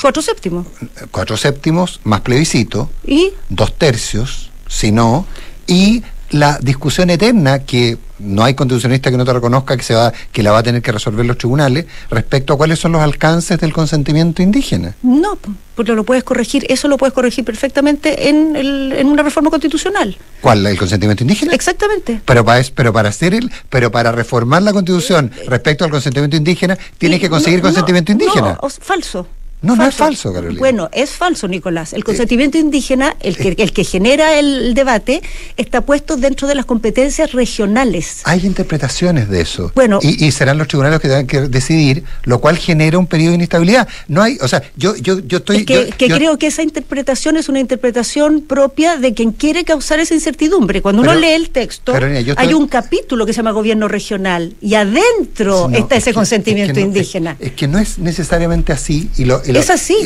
Cuatro séptimos. Cuatro séptimos más plebiscito. ¿Y? Dos tercios, si no. Y la discusión eterna que no hay constitucionalista que no te reconozca que se va que la va a tener que resolver los tribunales respecto a cuáles son los alcances del consentimiento indígena. No, porque lo puedes corregir, eso lo puedes corregir perfectamente en, el, en una reforma constitucional. ¿Cuál? ¿El consentimiento indígena? Exactamente. Pero para, pero para hacer el, pero para reformar la constitución respecto al consentimiento indígena, tienes que conseguir consentimiento indígena. No, falso. No, no es falso, Carolina. Bueno, es falso, Nicolás. El consentimiento indígena, el que, el que genera el debate, está puesto dentro de las competencias regionales. Hay interpretaciones de eso. Bueno. Y, serán los tribunales los que tengan que decidir, lo cual genera un periodo de inestabilidad. No hay, o sea, yo, yo, yo estoy. que, creo que esa interpretación es una interpretación propia de quien quiere causar esa incertidumbre. Cuando uno lee el texto, hay un capítulo que se llama gobierno regional y adentro está ese consentimiento indígena. Es, que no es necesariamente así y lo es así.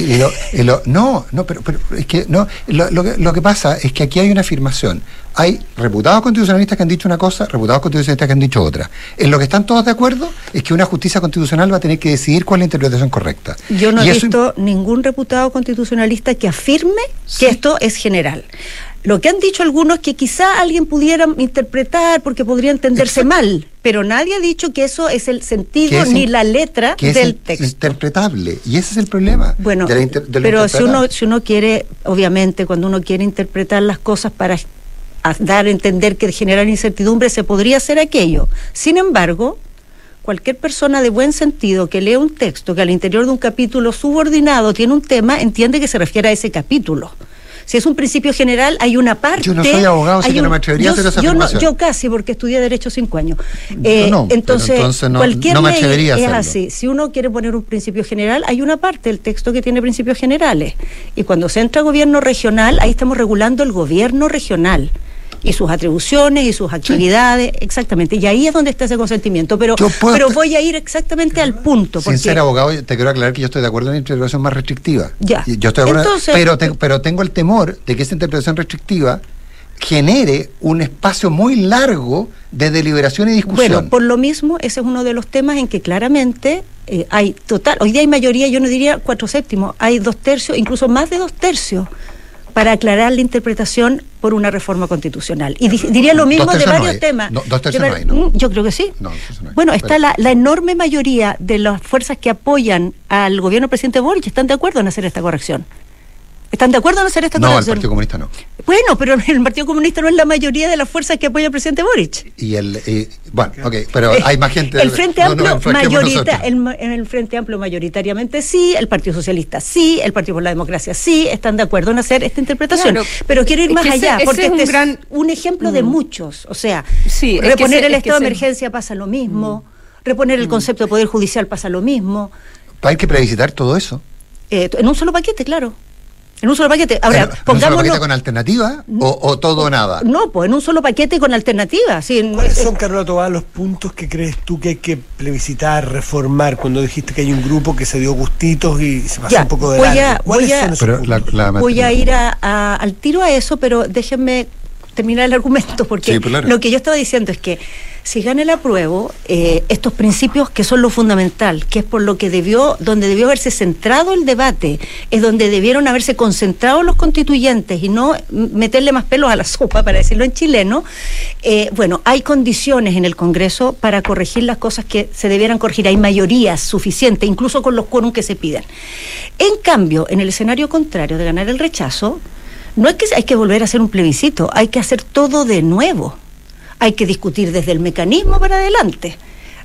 no, no, pero, pero, es que no. Lo, que, lo que pasa es que aquí hay una afirmación. Hay reputados constitucionalistas que han dicho una cosa, reputados constitucionalistas que han dicho otra. En lo que están todos de acuerdo es que una justicia constitucional va a tener que decidir cuál es la interpretación correcta. Yo no he visto ningún reputado constitucionalista que afirme que esto es general. Lo que han dicho algunos es que quizá alguien pudiera interpretar porque podría entenderse mal, pero nadie ha dicho que eso es el sentido ni la letra del texto. interpretable, y ese es el problema. Bueno, pero si uno, si uno quiere, obviamente, cuando uno quiere interpretar las cosas para dar a entender que generar incertidumbre, se podría hacer aquello. Sin embargo, cualquier persona de buen sentido que lee un texto que al interior de un capítulo subordinado tiene un tema, entiende que se refiere a ese capítulo. Si es un principio general, hay una parte. Yo no soy abogado, así que no me atrevería a hacer esa yo, yo casi, porque estudié Derecho cinco años. Eh, no, entonces, no, cualquier me ley es así. Si uno quiere poner un principio general, hay una parte del texto que tiene principios generales. Y cuando se entra a gobierno regional, ahí estamos regulando el gobierno regional y sus atribuciones y sus actividades, exactamente. Y ahí es donde está ese consentimiento. Pero, pero voy a ir exactamente al punto. Sin porque- ser abogado, te quiero aclarar que yo estoy de acuerdo en la interpretación más restrictiva. Ya. Yo estoy de acuerdo, Entonces- pero, te- pero tengo el temor de que esa interpretación restrictiva genere un espacio muy largo de deliberación y discusión. Bueno, por lo mismo, ese es uno de los temas en que claramente eh, hay total, hoy día hay mayoría, yo no diría cuatro séptimos, hay dos tercios, incluso más de dos tercios, para aclarar la interpretación por una reforma constitucional. Y di- diría lo mismo de no varios temas. No, dos tercios no var- hay, ¿no? Yo creo que sí. No, hay. Bueno, está la, la enorme mayoría de las fuerzas que apoyan al gobierno del presidente Boric, están de acuerdo en hacer esta corrección. ¿Están de acuerdo en hacer esta No, el? Partido Comunista no. Bueno, pero el Partido Comunista no es la mayoría de las fuerzas que apoyan al presidente Boric. Y el. bueno, ok, pero Eh, hay más gente. El Frente no, no, Amplio enfrasquemos mayorita, el, el Frente Amplio mayoritariamente sí, el Partido Socialista sí, el Partido por la Democracia sí, están de acuerdo en hacer esta interpretación. Claro. Pero quiero ir más ese- allá, ese porque es un este gran- es un ejemplo de Mm. muchos. O sea, Sí, es que reponer ese- el es que estado de ese- emergencia pasa lo mismo, reponer el concepto de poder judicial pasa lo mismo, Hay que plebiscitar todo eso. eh, en un solo paquete, claro. En un solo paquete. Ahora, Pero, ¿un solo pongámonos. paquete con alternativa o, o todo o nada? No, pues en un solo paquete con alternativas. Sí, ¿Cuáles son, Carola Tobar, los puntos que crees tú que hay que plebiscitar, reformar? Cuando dijiste que hay un grupo que se dio gustitos y se pasó Ya, un poco de voy largo. a- ¿Cuáles voy a- son esos Pero puntos? la, la Voy a ir a- a- al tiro a eso, pero déjenme terminar el argumento, porque Sí, claro. lo que yo estaba diciendo es que si gana el apruebo, eh, estos principios que son lo fundamental, que es por lo que debió, donde debió haberse centrado el debate, es donde debieron haberse concentrado los constituyentes y no meterle más pelos a la sopa, para decirlo en chileno, eh, bueno, hay condiciones en el Congreso para corregir las cosas que se debieran corregir, hay mayorías suficientes, incluso con los quórum que se piden. En cambio, en el escenario contrario de ganar el rechazo, no es que hay que volver a hacer un plebiscito, hay que hacer todo de nuevo. Hay que discutir desde el mecanismo para adelante.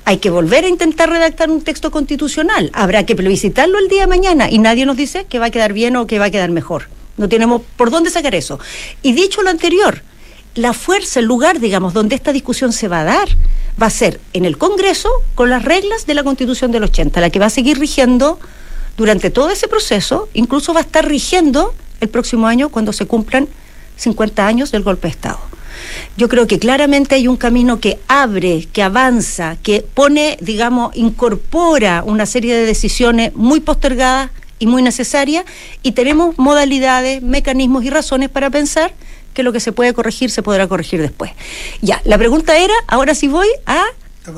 Hay que volver a intentar redactar un texto constitucional. Habrá que plebiscitarlo el día de mañana y nadie nos dice que va a quedar bien o que va a quedar mejor. No tenemos por dónde sacar eso. Y dicho lo anterior, la fuerza, el lugar, digamos, donde esta discusión se va a dar, va a ser en el Congreso con las reglas de la Constitución del 80, la que va a seguir rigiendo durante todo ese proceso, incluso va a estar rigiendo el próximo año cuando se cumplan 50 años del golpe de Estado. Yo creo que claramente hay un camino que abre, que avanza, que pone, digamos, incorpora una serie de decisiones muy postergadas y muy necesarias y tenemos modalidades, mecanismos y razones para pensar que lo que se puede corregir se podrá corregir después. Ya, la pregunta era, ahora sí voy a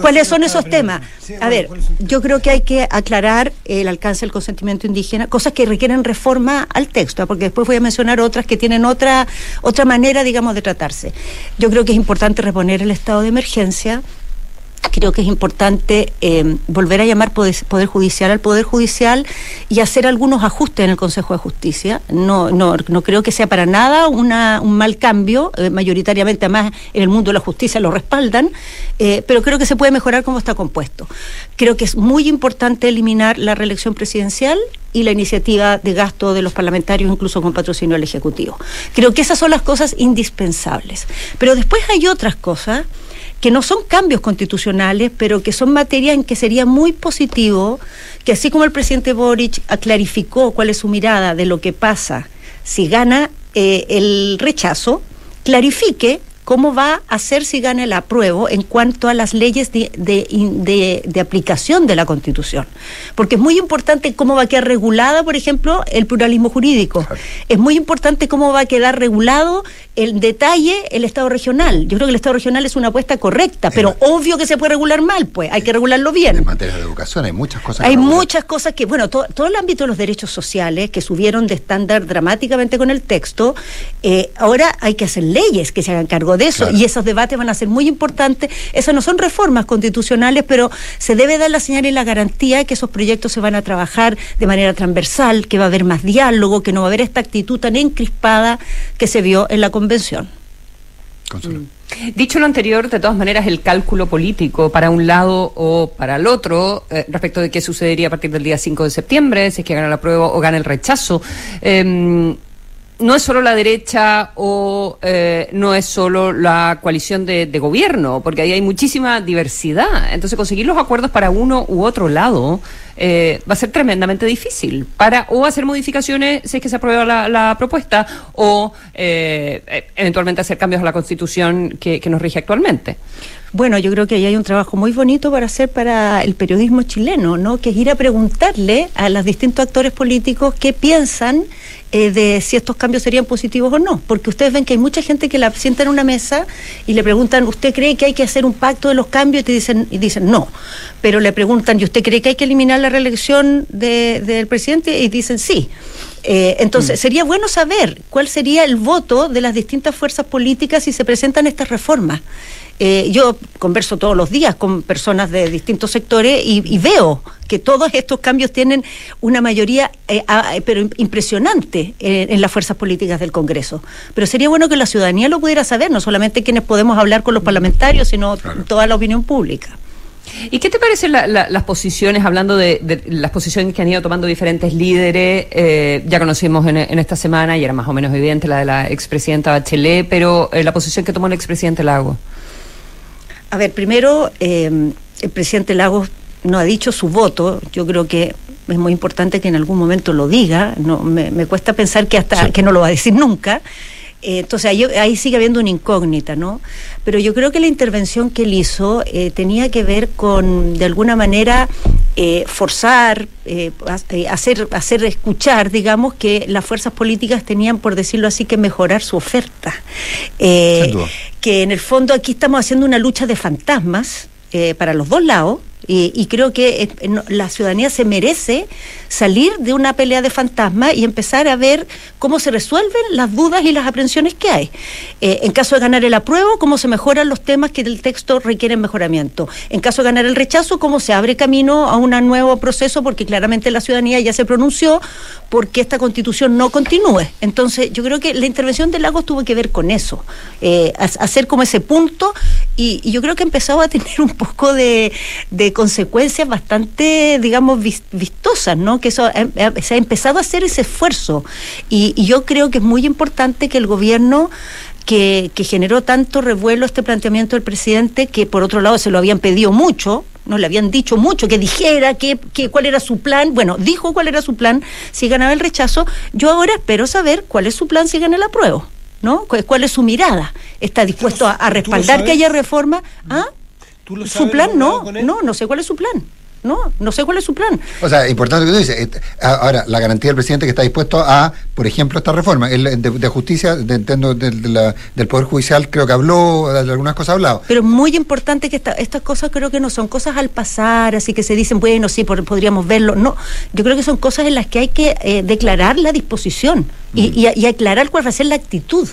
cuáles son esos temas. A ver, yo creo que hay que aclarar el alcance del consentimiento indígena, cosas que requieren reforma al texto, ¿ah? porque después voy a mencionar otras que tienen otra otra manera, digamos, de tratarse. Yo creo que es importante reponer el estado de emergencia. Creo que es importante eh, volver a llamar poder, poder Judicial al Poder Judicial y hacer algunos ajustes en el Consejo de Justicia. No, no, no creo que sea para nada una, un mal cambio, eh, mayoritariamente además en el mundo de la justicia lo respaldan, eh, pero creo que se puede mejorar cómo está compuesto. Creo que es muy importante eliminar la reelección presidencial y la iniciativa de gasto de los parlamentarios, incluso con patrocinio del Ejecutivo. Creo que esas son las cosas indispensables. Pero después hay otras cosas que no son cambios constitucionales, pero que son materia en que sería muy positivo que así como el presidente Boric clarificó cuál es su mirada de lo que pasa si gana eh, el rechazo, clarifique cómo va a hacer si gana el apruebo en cuanto a las leyes de, de, de, de, aplicación de la Constitución. Porque es muy importante cómo va a quedar regulada, por ejemplo, el pluralismo jurídico. Claro. Es muy importante cómo va a quedar regulado el detalle el Estado regional. Yo creo que el Estado regional es una apuesta correcta, pero en obvio que se puede regular mal, pues hay que regularlo bien. En materia de educación hay muchas cosas. Hay muchas cosas que, bueno, to, todo el ámbito de los derechos sociales que subieron de estándar dramáticamente con el texto, eh, ahora hay que hacer leyes que se hagan cargo de eso claro. y esos debates van a ser muy importantes. Esas no son reformas constitucionales, pero se debe dar la señal y la garantía de que esos proyectos se van a trabajar de manera transversal, que va a haber más diálogo, que no va a haber esta actitud tan encrispada que se vio en la convención. Mm. Dicho lo anterior, de todas maneras, el cálculo político para un lado o para el otro, eh, respecto de qué sucedería a partir del día 5 de septiembre, si es que gana la prueba o gana el rechazo, eh, no es solo la derecha o eh, no es solo la coalición de, gobierno, porque ahí hay muchísima diversidad. Entonces conseguir los acuerdos para uno u otro lado eh, va a ser tremendamente difícil para o hacer modificaciones si es que se aprueba la, propuesta o eh, eventualmente hacer cambios a la constitución que, que nos rige actualmente. Bueno, yo creo que ahí hay un trabajo muy bonito para hacer para el periodismo chileno, ¿no? Que es ir a preguntarle a los distintos actores políticos qué piensan eh, de si estos cambios serían positivos o no. Porque ustedes ven que hay mucha gente que la sienta en una mesa y le preguntan, ¿usted cree que hay que hacer un pacto de los cambios? Y, te dicen, y dicen, no. Pero le preguntan, ¿y usted cree que hay que eliminar la reelección de, del presidente? Y dicen, sí. Eh, entonces, mm. sería bueno saber cuál sería el voto de las distintas fuerzas políticas si se presentan estas reformas. Eh, yo converso todos los días con personas de distintos sectores y, veo que todos estos cambios tienen una mayoría, eh, pero impresionante en, las fuerzas políticas del Congreso. Pero sería bueno que la ciudadanía lo pudiera saber, no solamente quienes podemos hablar con los parlamentarios, sino toda la opinión pública. ¿Y qué te parecen las posiciones, hablando de, las posiciones que han ido tomando diferentes líderes? Eh, ya conocimos en, esta semana, y era más o menos evidente la de la expresidenta Bachelet, pero la posición que tomó el expresidente Lago. A ver, primero, em, el presidente Lagos no ha dicho su voto. Yo creo que es muy importante que en algún momento lo diga. No, me, cuesta pensar que hasta que no lo va a decir nunca. Eh, entonces ahí, sigue habiendo una incógnita, ¿no? Pero yo creo que la intervención que él hizo eh, tenía que ver con, de alguna manera, eh, forzar, hacer, hacer escuchar, digamos, que las fuerzas políticas tenían, por decirlo así, que mejorar su oferta que en el fondo aquí estamos haciendo una lucha de fantasmas eh, para los dos lados y, creo que eh, la ciudadanía se merece salir de una pelea de fantasmas y empezar a ver cómo se resuelven las dudas y las aprensiones que hay. Eh, en caso de ganar el apruebo, cómo se mejoran los temas que del texto requieren mejoramiento. En caso de ganar el rechazo, cómo se abre camino a un nuevo proceso, porque claramente la ciudadanía ya se pronunció porque esta constitución no continúe. Entonces, yo creo que la intervención de Lagos tuvo que ver con eso, eh, hacer como ese punto, y, yo creo que empezaba a tener un poco de consecuencias bastante, digamos, vistosas, ¿no? Que eso se ha empezado a hacer ese esfuerzo. Y, yo creo que es muy importante que el gobierno que, generó tanto revuelo este planteamiento del presidente, que por otro lado se lo habían pedido mucho, no le habían dicho mucho, que dijera que, cuál era su plan. Bueno, dijo cuál era su plan si ganaba el rechazo. Yo ahora espero saber cuál es su plan si gana el apruebo. ¿no? ¿Cuál es su mirada? ¿Está dispuesto a, respaldar que haya reforma? ¿Ah? Su plan no, no, no sé cuál es su plan. No, no sé cuál es su plan. O sea, importante lo que tú dices. Eh, ahora, la garantía del presidente que está dispuesto a, por ejemplo, esta reforma. El de, justicia, de, del Poder Judicial, creo que habló, de algunas cosas ha hablado. Pero muy importante que estas cosas creo que no son cosas al pasar, así que se dicen, bueno, sí, podríamos verlo. No, yo creo que son cosas en las que hay que eh, declarar la disposición y, mm. y, y aclarar cuál va a ser la actitud.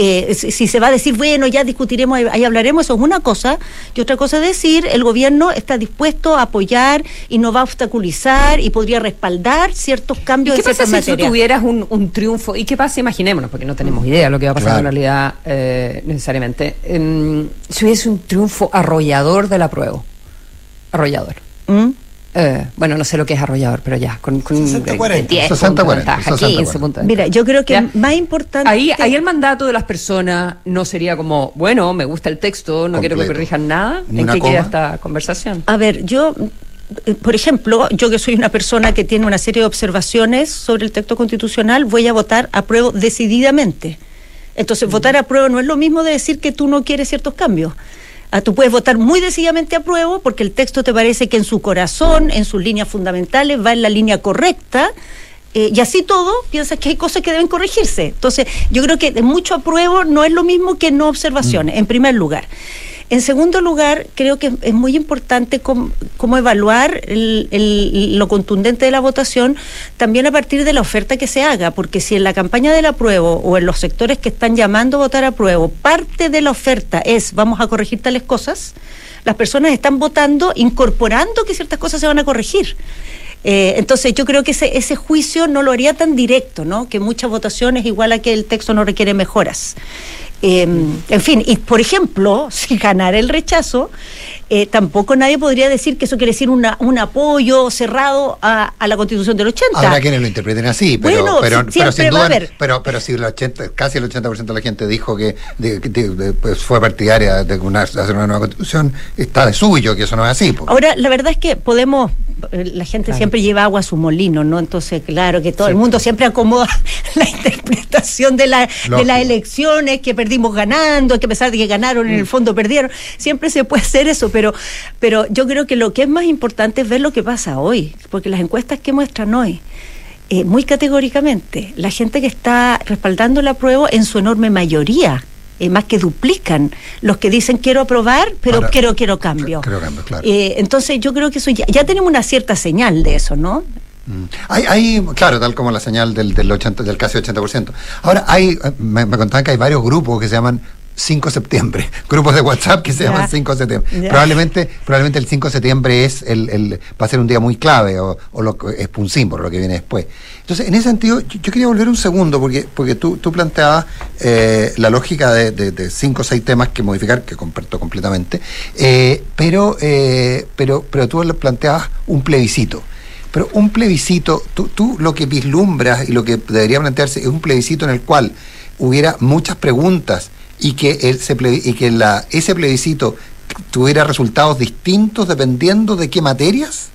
Eh, si se va a decir, bueno, ya discutiremos, ahí hablaremos, eso es una cosa, y otra cosa es decir, el gobierno está dispuesto a apoyar y no va a obstaculizar y podría respaldar ciertos cambios ¿Qué pasa si tú tuvieras un, triunfo? ¿Y qué pasa? Imaginémonos, porque no tenemos idea de lo que va a pasar en realidad eh, necesariamente. Em, si hubiese un triunfo arrollador de la prueba. Arrollador. ¿Mm? Eh, bueno, no sé lo que es arrollador, pero ya, con, con 60, 40. 10 60, 40, 15 puntos. Mira, yo creo que más importante. Ahí, ahí el mandato de las personas no sería como, bueno, me gusta el texto, no quiero que corrijan nada. ¿En qué queda esta conversación? A ver, yo eh, por ejemplo, yo que soy una persona que tiene una serie de observaciones sobre el texto constitucional, voy a votar a prueba decididamente. Entonces, votar a prueba no es lo mismo de decir que tú no quieres ciertos cambios. Ah, tú puedes votar muy decididamente a prueba porque el texto te parece que en su corazón, en sus líneas fundamentales, va en la línea correcta. Eh, y así todo, piensas que hay cosas que deben corregirse. Entonces, yo creo que de mucho apruebo no es lo mismo que no observaciones, mm. en primer lugar. En segundo lugar, creo que es muy importante cómo, evaluar lo contundente de la votación también a partir de la oferta que se haga, porque si en la campaña del apruebo o en los sectores que están llamando a votar apruebo, parte de la oferta es vamos a corregir tales cosas, las personas están votando incorporando que ciertas cosas se van a corregir. Eh, entonces yo creo que ese, ese juicio no lo haría tan directo, ¿no? Que muchas votaciones igual a que el texto no requiere mejoras. Eh, en fin, y por ejemplo, si ganara el rechazo, eh, tampoco nadie podría decir que eso quiere decir una, un apoyo cerrado a, a la constitución del 80. Habrá quienes lo interpreten así, pero, Bueno, pero, si- pero siempre sin va a duda, haber. pero, pero si el 80, casi el 80% de la gente dijo que de- de- de- pues fue partidaria de una- hacer una nueva constitución, está de suyo, que eso no es así. Ahora, la verdad es que podemos, eh, la gente siempre lleva agua a su molino, ¿no? Entonces, claro, que todo el mundo siempre acomoda la interpretación de, la, de las elecciones, que perdimos ganando, que a pesar de que ganaron, Mm. en el fondo perdieron. Siempre se puede hacer eso, pero, pero yo creo que lo que es más importante es ver lo que pasa hoy, porque las encuestas que muestran hoy, eh, muy categóricamente, la gente que está respaldando la prueba en su enorme mayoría, eh, más que duplican los que dicen quiero aprobar, pero Ahora, quiero quiero cambio. Creo que, claro. Eh, entonces yo creo que eso ya, ya tenemos una cierta señal de eso, ¿no? Hay, hay, claro, tal como la señal del, del, 80, del casi 80%. Ahora, hay, me, me contaban que hay varios grupos que se llaman 5 de septiembre, grupos de WhatsApp que se Ya. llaman 5 de septiembre. Ya. Probablemente, probablemente el 5 de septiembre es el, el- va a ser un día muy clave o, o lo que es un símbolo lo que viene después. Entonces, en ese sentido, yo, yo quería volver un segundo porque, porque tú, tú planteabas eh, la lógica de, de, de cinco o seis temas que modificar, que comparto completamente, eh, pero, eh, pero, pero tú planteabas un plebiscito. Pero un plebiscito, tú, tú lo que vislumbras y lo que debería plantearse es un plebiscito en el cual hubiera muchas preguntas y que, el, y que la, ese plebiscito tuviera resultados distintos dependiendo de qué materias.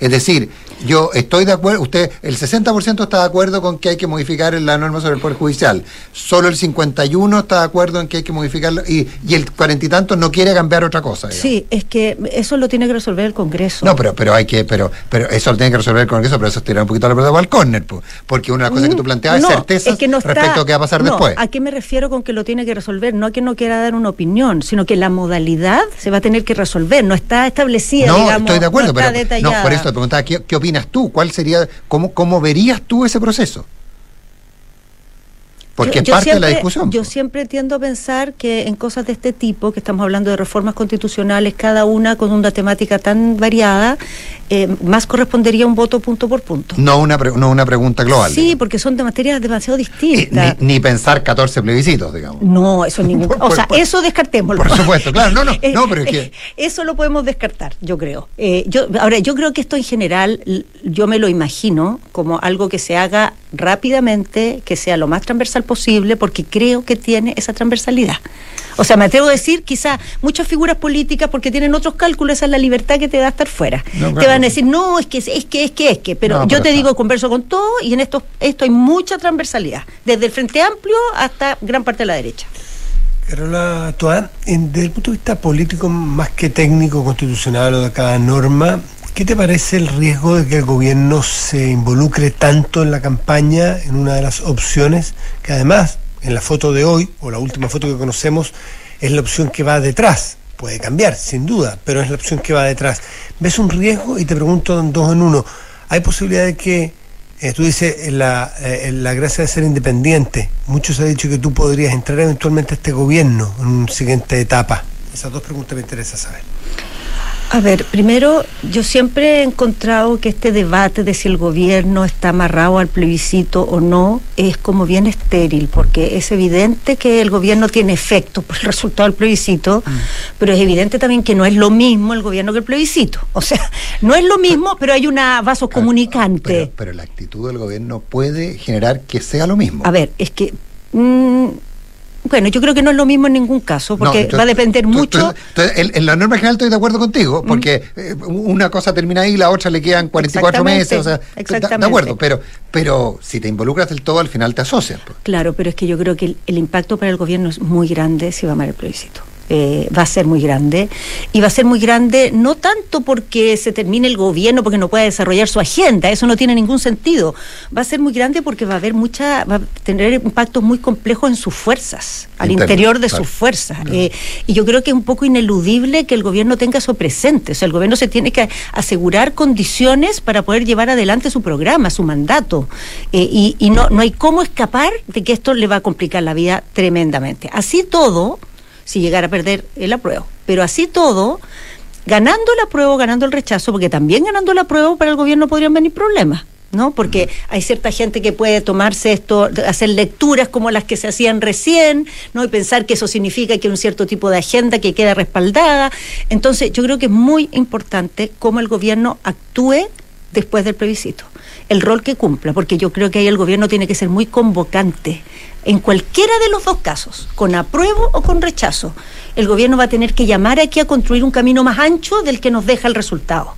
Es decir, yo estoy de acuerdo, usted, el 60% está de acuerdo con que hay que modificar la norma sobre el Poder Judicial, solo el 51% está de acuerdo en que hay que modificarlo y, y el cuarenta y tantos no quiere cambiar otra cosa. digamos. Sí, es que eso lo tiene que resolver el Congreso. No, pero, pero hay que, pero, pero eso lo tiene que resolver el Congreso, pero eso es tirar un poquito la pelota al córner, po, porque una de las cosas que tú planteabas No, es certezas es que no está- respecto a que va a pasar no, después. ¿A qué me refiero con que lo tiene que resolver? No que no quiera dar una opinión, sino que la modalidad se va a tener que resolver, no está establecida, No, digamos, estoy de acuerdo, no está pero no, detallada. por eso te preguntaba, ¿qué, qué opinas tú? ¿Cuál sería, cómo, cómo verías tú ese proceso? Porque Yo- parte de la siempre- discusión. Yo siempre tiendo a pensar que en cosas de este tipo, que estamos hablando de reformas constitucionales, cada una con una temática tan variada, eh, más correspondería un voto punto por punto. No una, pre- no una pregunta global. Sí, porque son de materias demasiado distintas. Ni, ni pensar 14 plebiscitos, digamos. No, eso ningún. o sea, por- eso descartémoslo. Por supuesto, claro, no, no, Eh, no, pero es que... eh, Eso lo podemos descartar, yo creo. Eh, yo, ahora, yo creo que esto en general, yo me lo imagino como algo que se haga rápidamente, que sea lo más transversal posible, porque creo que tiene esa transversalidad. O sea, me atrevo a decir, quizá muchas figuras políticas, porque tienen otros cálculos, esa es la libertad que te da estar fuera. No, te van a decir, no, es que, es que, es que, es que. Pero No, yo pero te está. digo, converso con todo, y en esto, esto hay mucha transversalidad, desde el Frente Amplio hasta gran parte de la derecha. Carola Toa, en- desde el punto de vista político, más que técnico, constitucional o de cada norma, ¿qué te parece el riesgo de que el gobierno se involucre tanto en la campaña, en una de las opciones, que además, en la foto de hoy, o la última foto que conocemos, es la opción que va detrás? Puede cambiar, sin duda, pero es la opción que va detrás. ¿Ves un riesgo? Y te pregunto dos en uno. ¿Hay posibilidad de que eh, tú dices la, eh, la gracia de ser independiente. Muchos han dicho que tú podrías entrar eventualmente a este gobierno en una siguiente etapa. Esas dos preguntas me interesa saber. A ver, primero, yo siempre he encontrado que este debate de si el gobierno está amarrado al plebiscito o no es como bien estéril, porque es evidente que el gobierno tiene efecto por el resultado del plebiscito, pero es evidente también que no es lo mismo el gobierno que el plebiscito. O sea, no es lo mismo, pero hay una vaso comunicante. Pero la actitud del gobierno puede generar que sea lo mismo. A ver, es que... mm, bueno, yo creo que no es lo mismo en ningún caso, porque No, va a depender mucho... entonces, en, en la norma general estoy de acuerdo contigo, porque eh, una cosa termina ahí y la otra le quedan 44 meses. O sea, Exactamente, de- acuerdo, pero, pero si te involucras del todo, al final te asocias. pues. Claro, pero es que yo creo que el, el impacto para el gobierno es muy grande si va a amar el plebiscito. Eh, va a ser muy grande. Y va a ser muy grande no tanto porque se termine el gobierno porque no pueda desarrollar su agenda eso no tiene ningún sentido. Va a ser muy grande porque va a haber mucha va a tener impactos muy complejos en sus fuerzas al Interno, interior de claro. sus fuerzas. Eh, y yo creo que es un poco ineludible que el gobierno tenga eso presente. O sea el gobierno se tiene que asegurar condiciones para poder llevar adelante su programa su mandato. Eh, y, y no, no hay cómo escapar de que esto le va a complicar la vida tremendamente. Así todo si llegara a perder el apruebo. Pero así todo, ganando el apruebo, ganando el rechazo, porque también ganando el apruebo para el gobierno podrían venir problemas. ¿no? Porque hay cierta gente que puede tomarse esto, hacer lecturas como las que se hacían recién, ¿no? Y pensar que eso significa que hay un cierto tipo de agenda que queda respaldada. Entonces, yo creo que es muy importante cómo el gobierno actúe después del plebiscito, el rol que cumpla, porque yo creo que ahí el gobierno tiene que ser muy convocante en cualquiera de los dos casos, con apruebo o con rechazo. El gobierno va a tener que llamar aquí a construir un camino más ancho del que nos deja el resultado.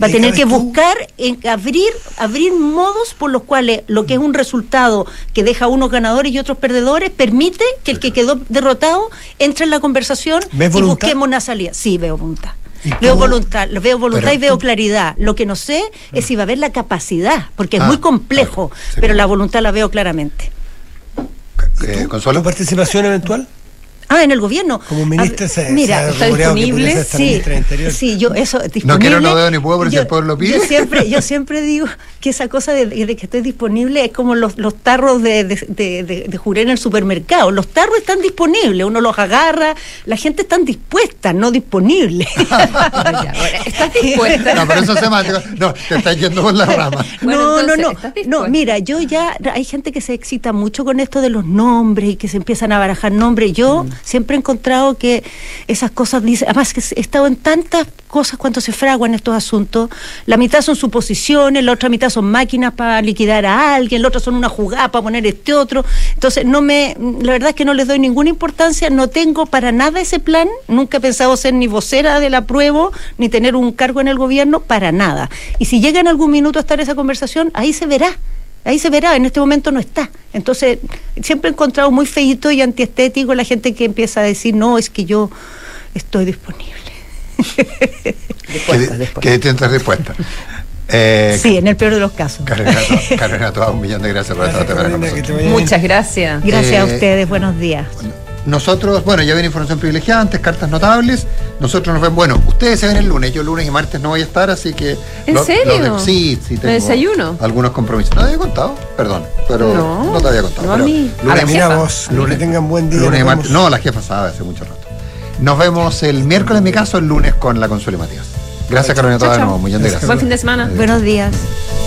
Va a tener que buscar en abrir, abrir modos por los cuales lo que es un resultado que deja a unos ganadores y otros perdedores permite que el que quedó derrotado entre en la conversación ¿Ves y busquemos una salida. Sí, veo voluntad. ¿Y Veo voluntad, veo voluntad Pero y veo claridad. Lo que no sé es si va a haber la capacidad, porque es Ah, muy complejo, sí. pero la voluntad la veo claramente. Eh, ¿Tu Consuelo. participación eventual? Ah, en el gobierno. Como ministra A- se, se mira, está que disponible, Sí, Interior. sí, yo eso No disponible. quiero, no veo ni puedo, pero si Yo- el pueblo lo pide. Yo siempre, yo siempre digo que esa cosa de, de que estoy disponible es como los, los tarros de, de, de, de- de juré en el supermercado. Los tarros están disponibles, uno los agarra, la gente está dispuesta, no disponible. Ya, bueno, ¿Estás dispuesta? No, pero eso es semántico. No, te estás yendo por la rama. Bueno, no, entonces, no, ¿estás no. No, mira, yo ya, hay gente que se excita mucho con esto de los nombres y que se empiezan a barajar nombres. Yo Mm. Siempre he encontrado que esas cosas además que he estado en tantas cosas cuando se fraguan estos asuntos. La mitad son suposiciones, la otra mitad son máquinas para liquidar a alguien, la otra son una jugada para poner este otro. Entonces, no me, la verdad es que no les doy ninguna importancia, no tengo para nada ese plan, nunca he pensado ser ni vocera del apruebo, ni tener un cargo en el gobierno, para nada. Y si llega en algún minuto a estar esa conversación, ahí se verá. Ahí se verá, en este momento no está. Entonces, siempre he encontrado muy feíto y antiestético la gente que empieza a decir, no, es que yo estoy disponible. Que, que distintas respuestas. Eh, sí, en el peor de los casos. Un millón de gracias por estar con nosotros. Muchas gracias. Gracias a Eh, ustedes, buenos días. Nosotros, bueno, ya viene información privilegiada, antes cartas notables. Nosotros nos ven, bueno, ustedes se ven el lunes, yo lunes y martes no voy a estar, así que. ¿En lo- serio? lo de- sí, sí, ¿Me tengo desayuno? Algunos compromisos. No te había contado, perdón, pero no, No, te había contado. no a pero mí. A Lunes, la Mira jefa. vos, Lunes- que tengan buen día. lunes y martes. No, la jefa sabe hace mucho rato. Nos vemos el miércoles en mi caso, el lunes con la Consuelo y Matías. Gracias, Carolina, Chao, Toa, de nuevo. De Gracias. gracias. Buen fin de semana. Buenos días.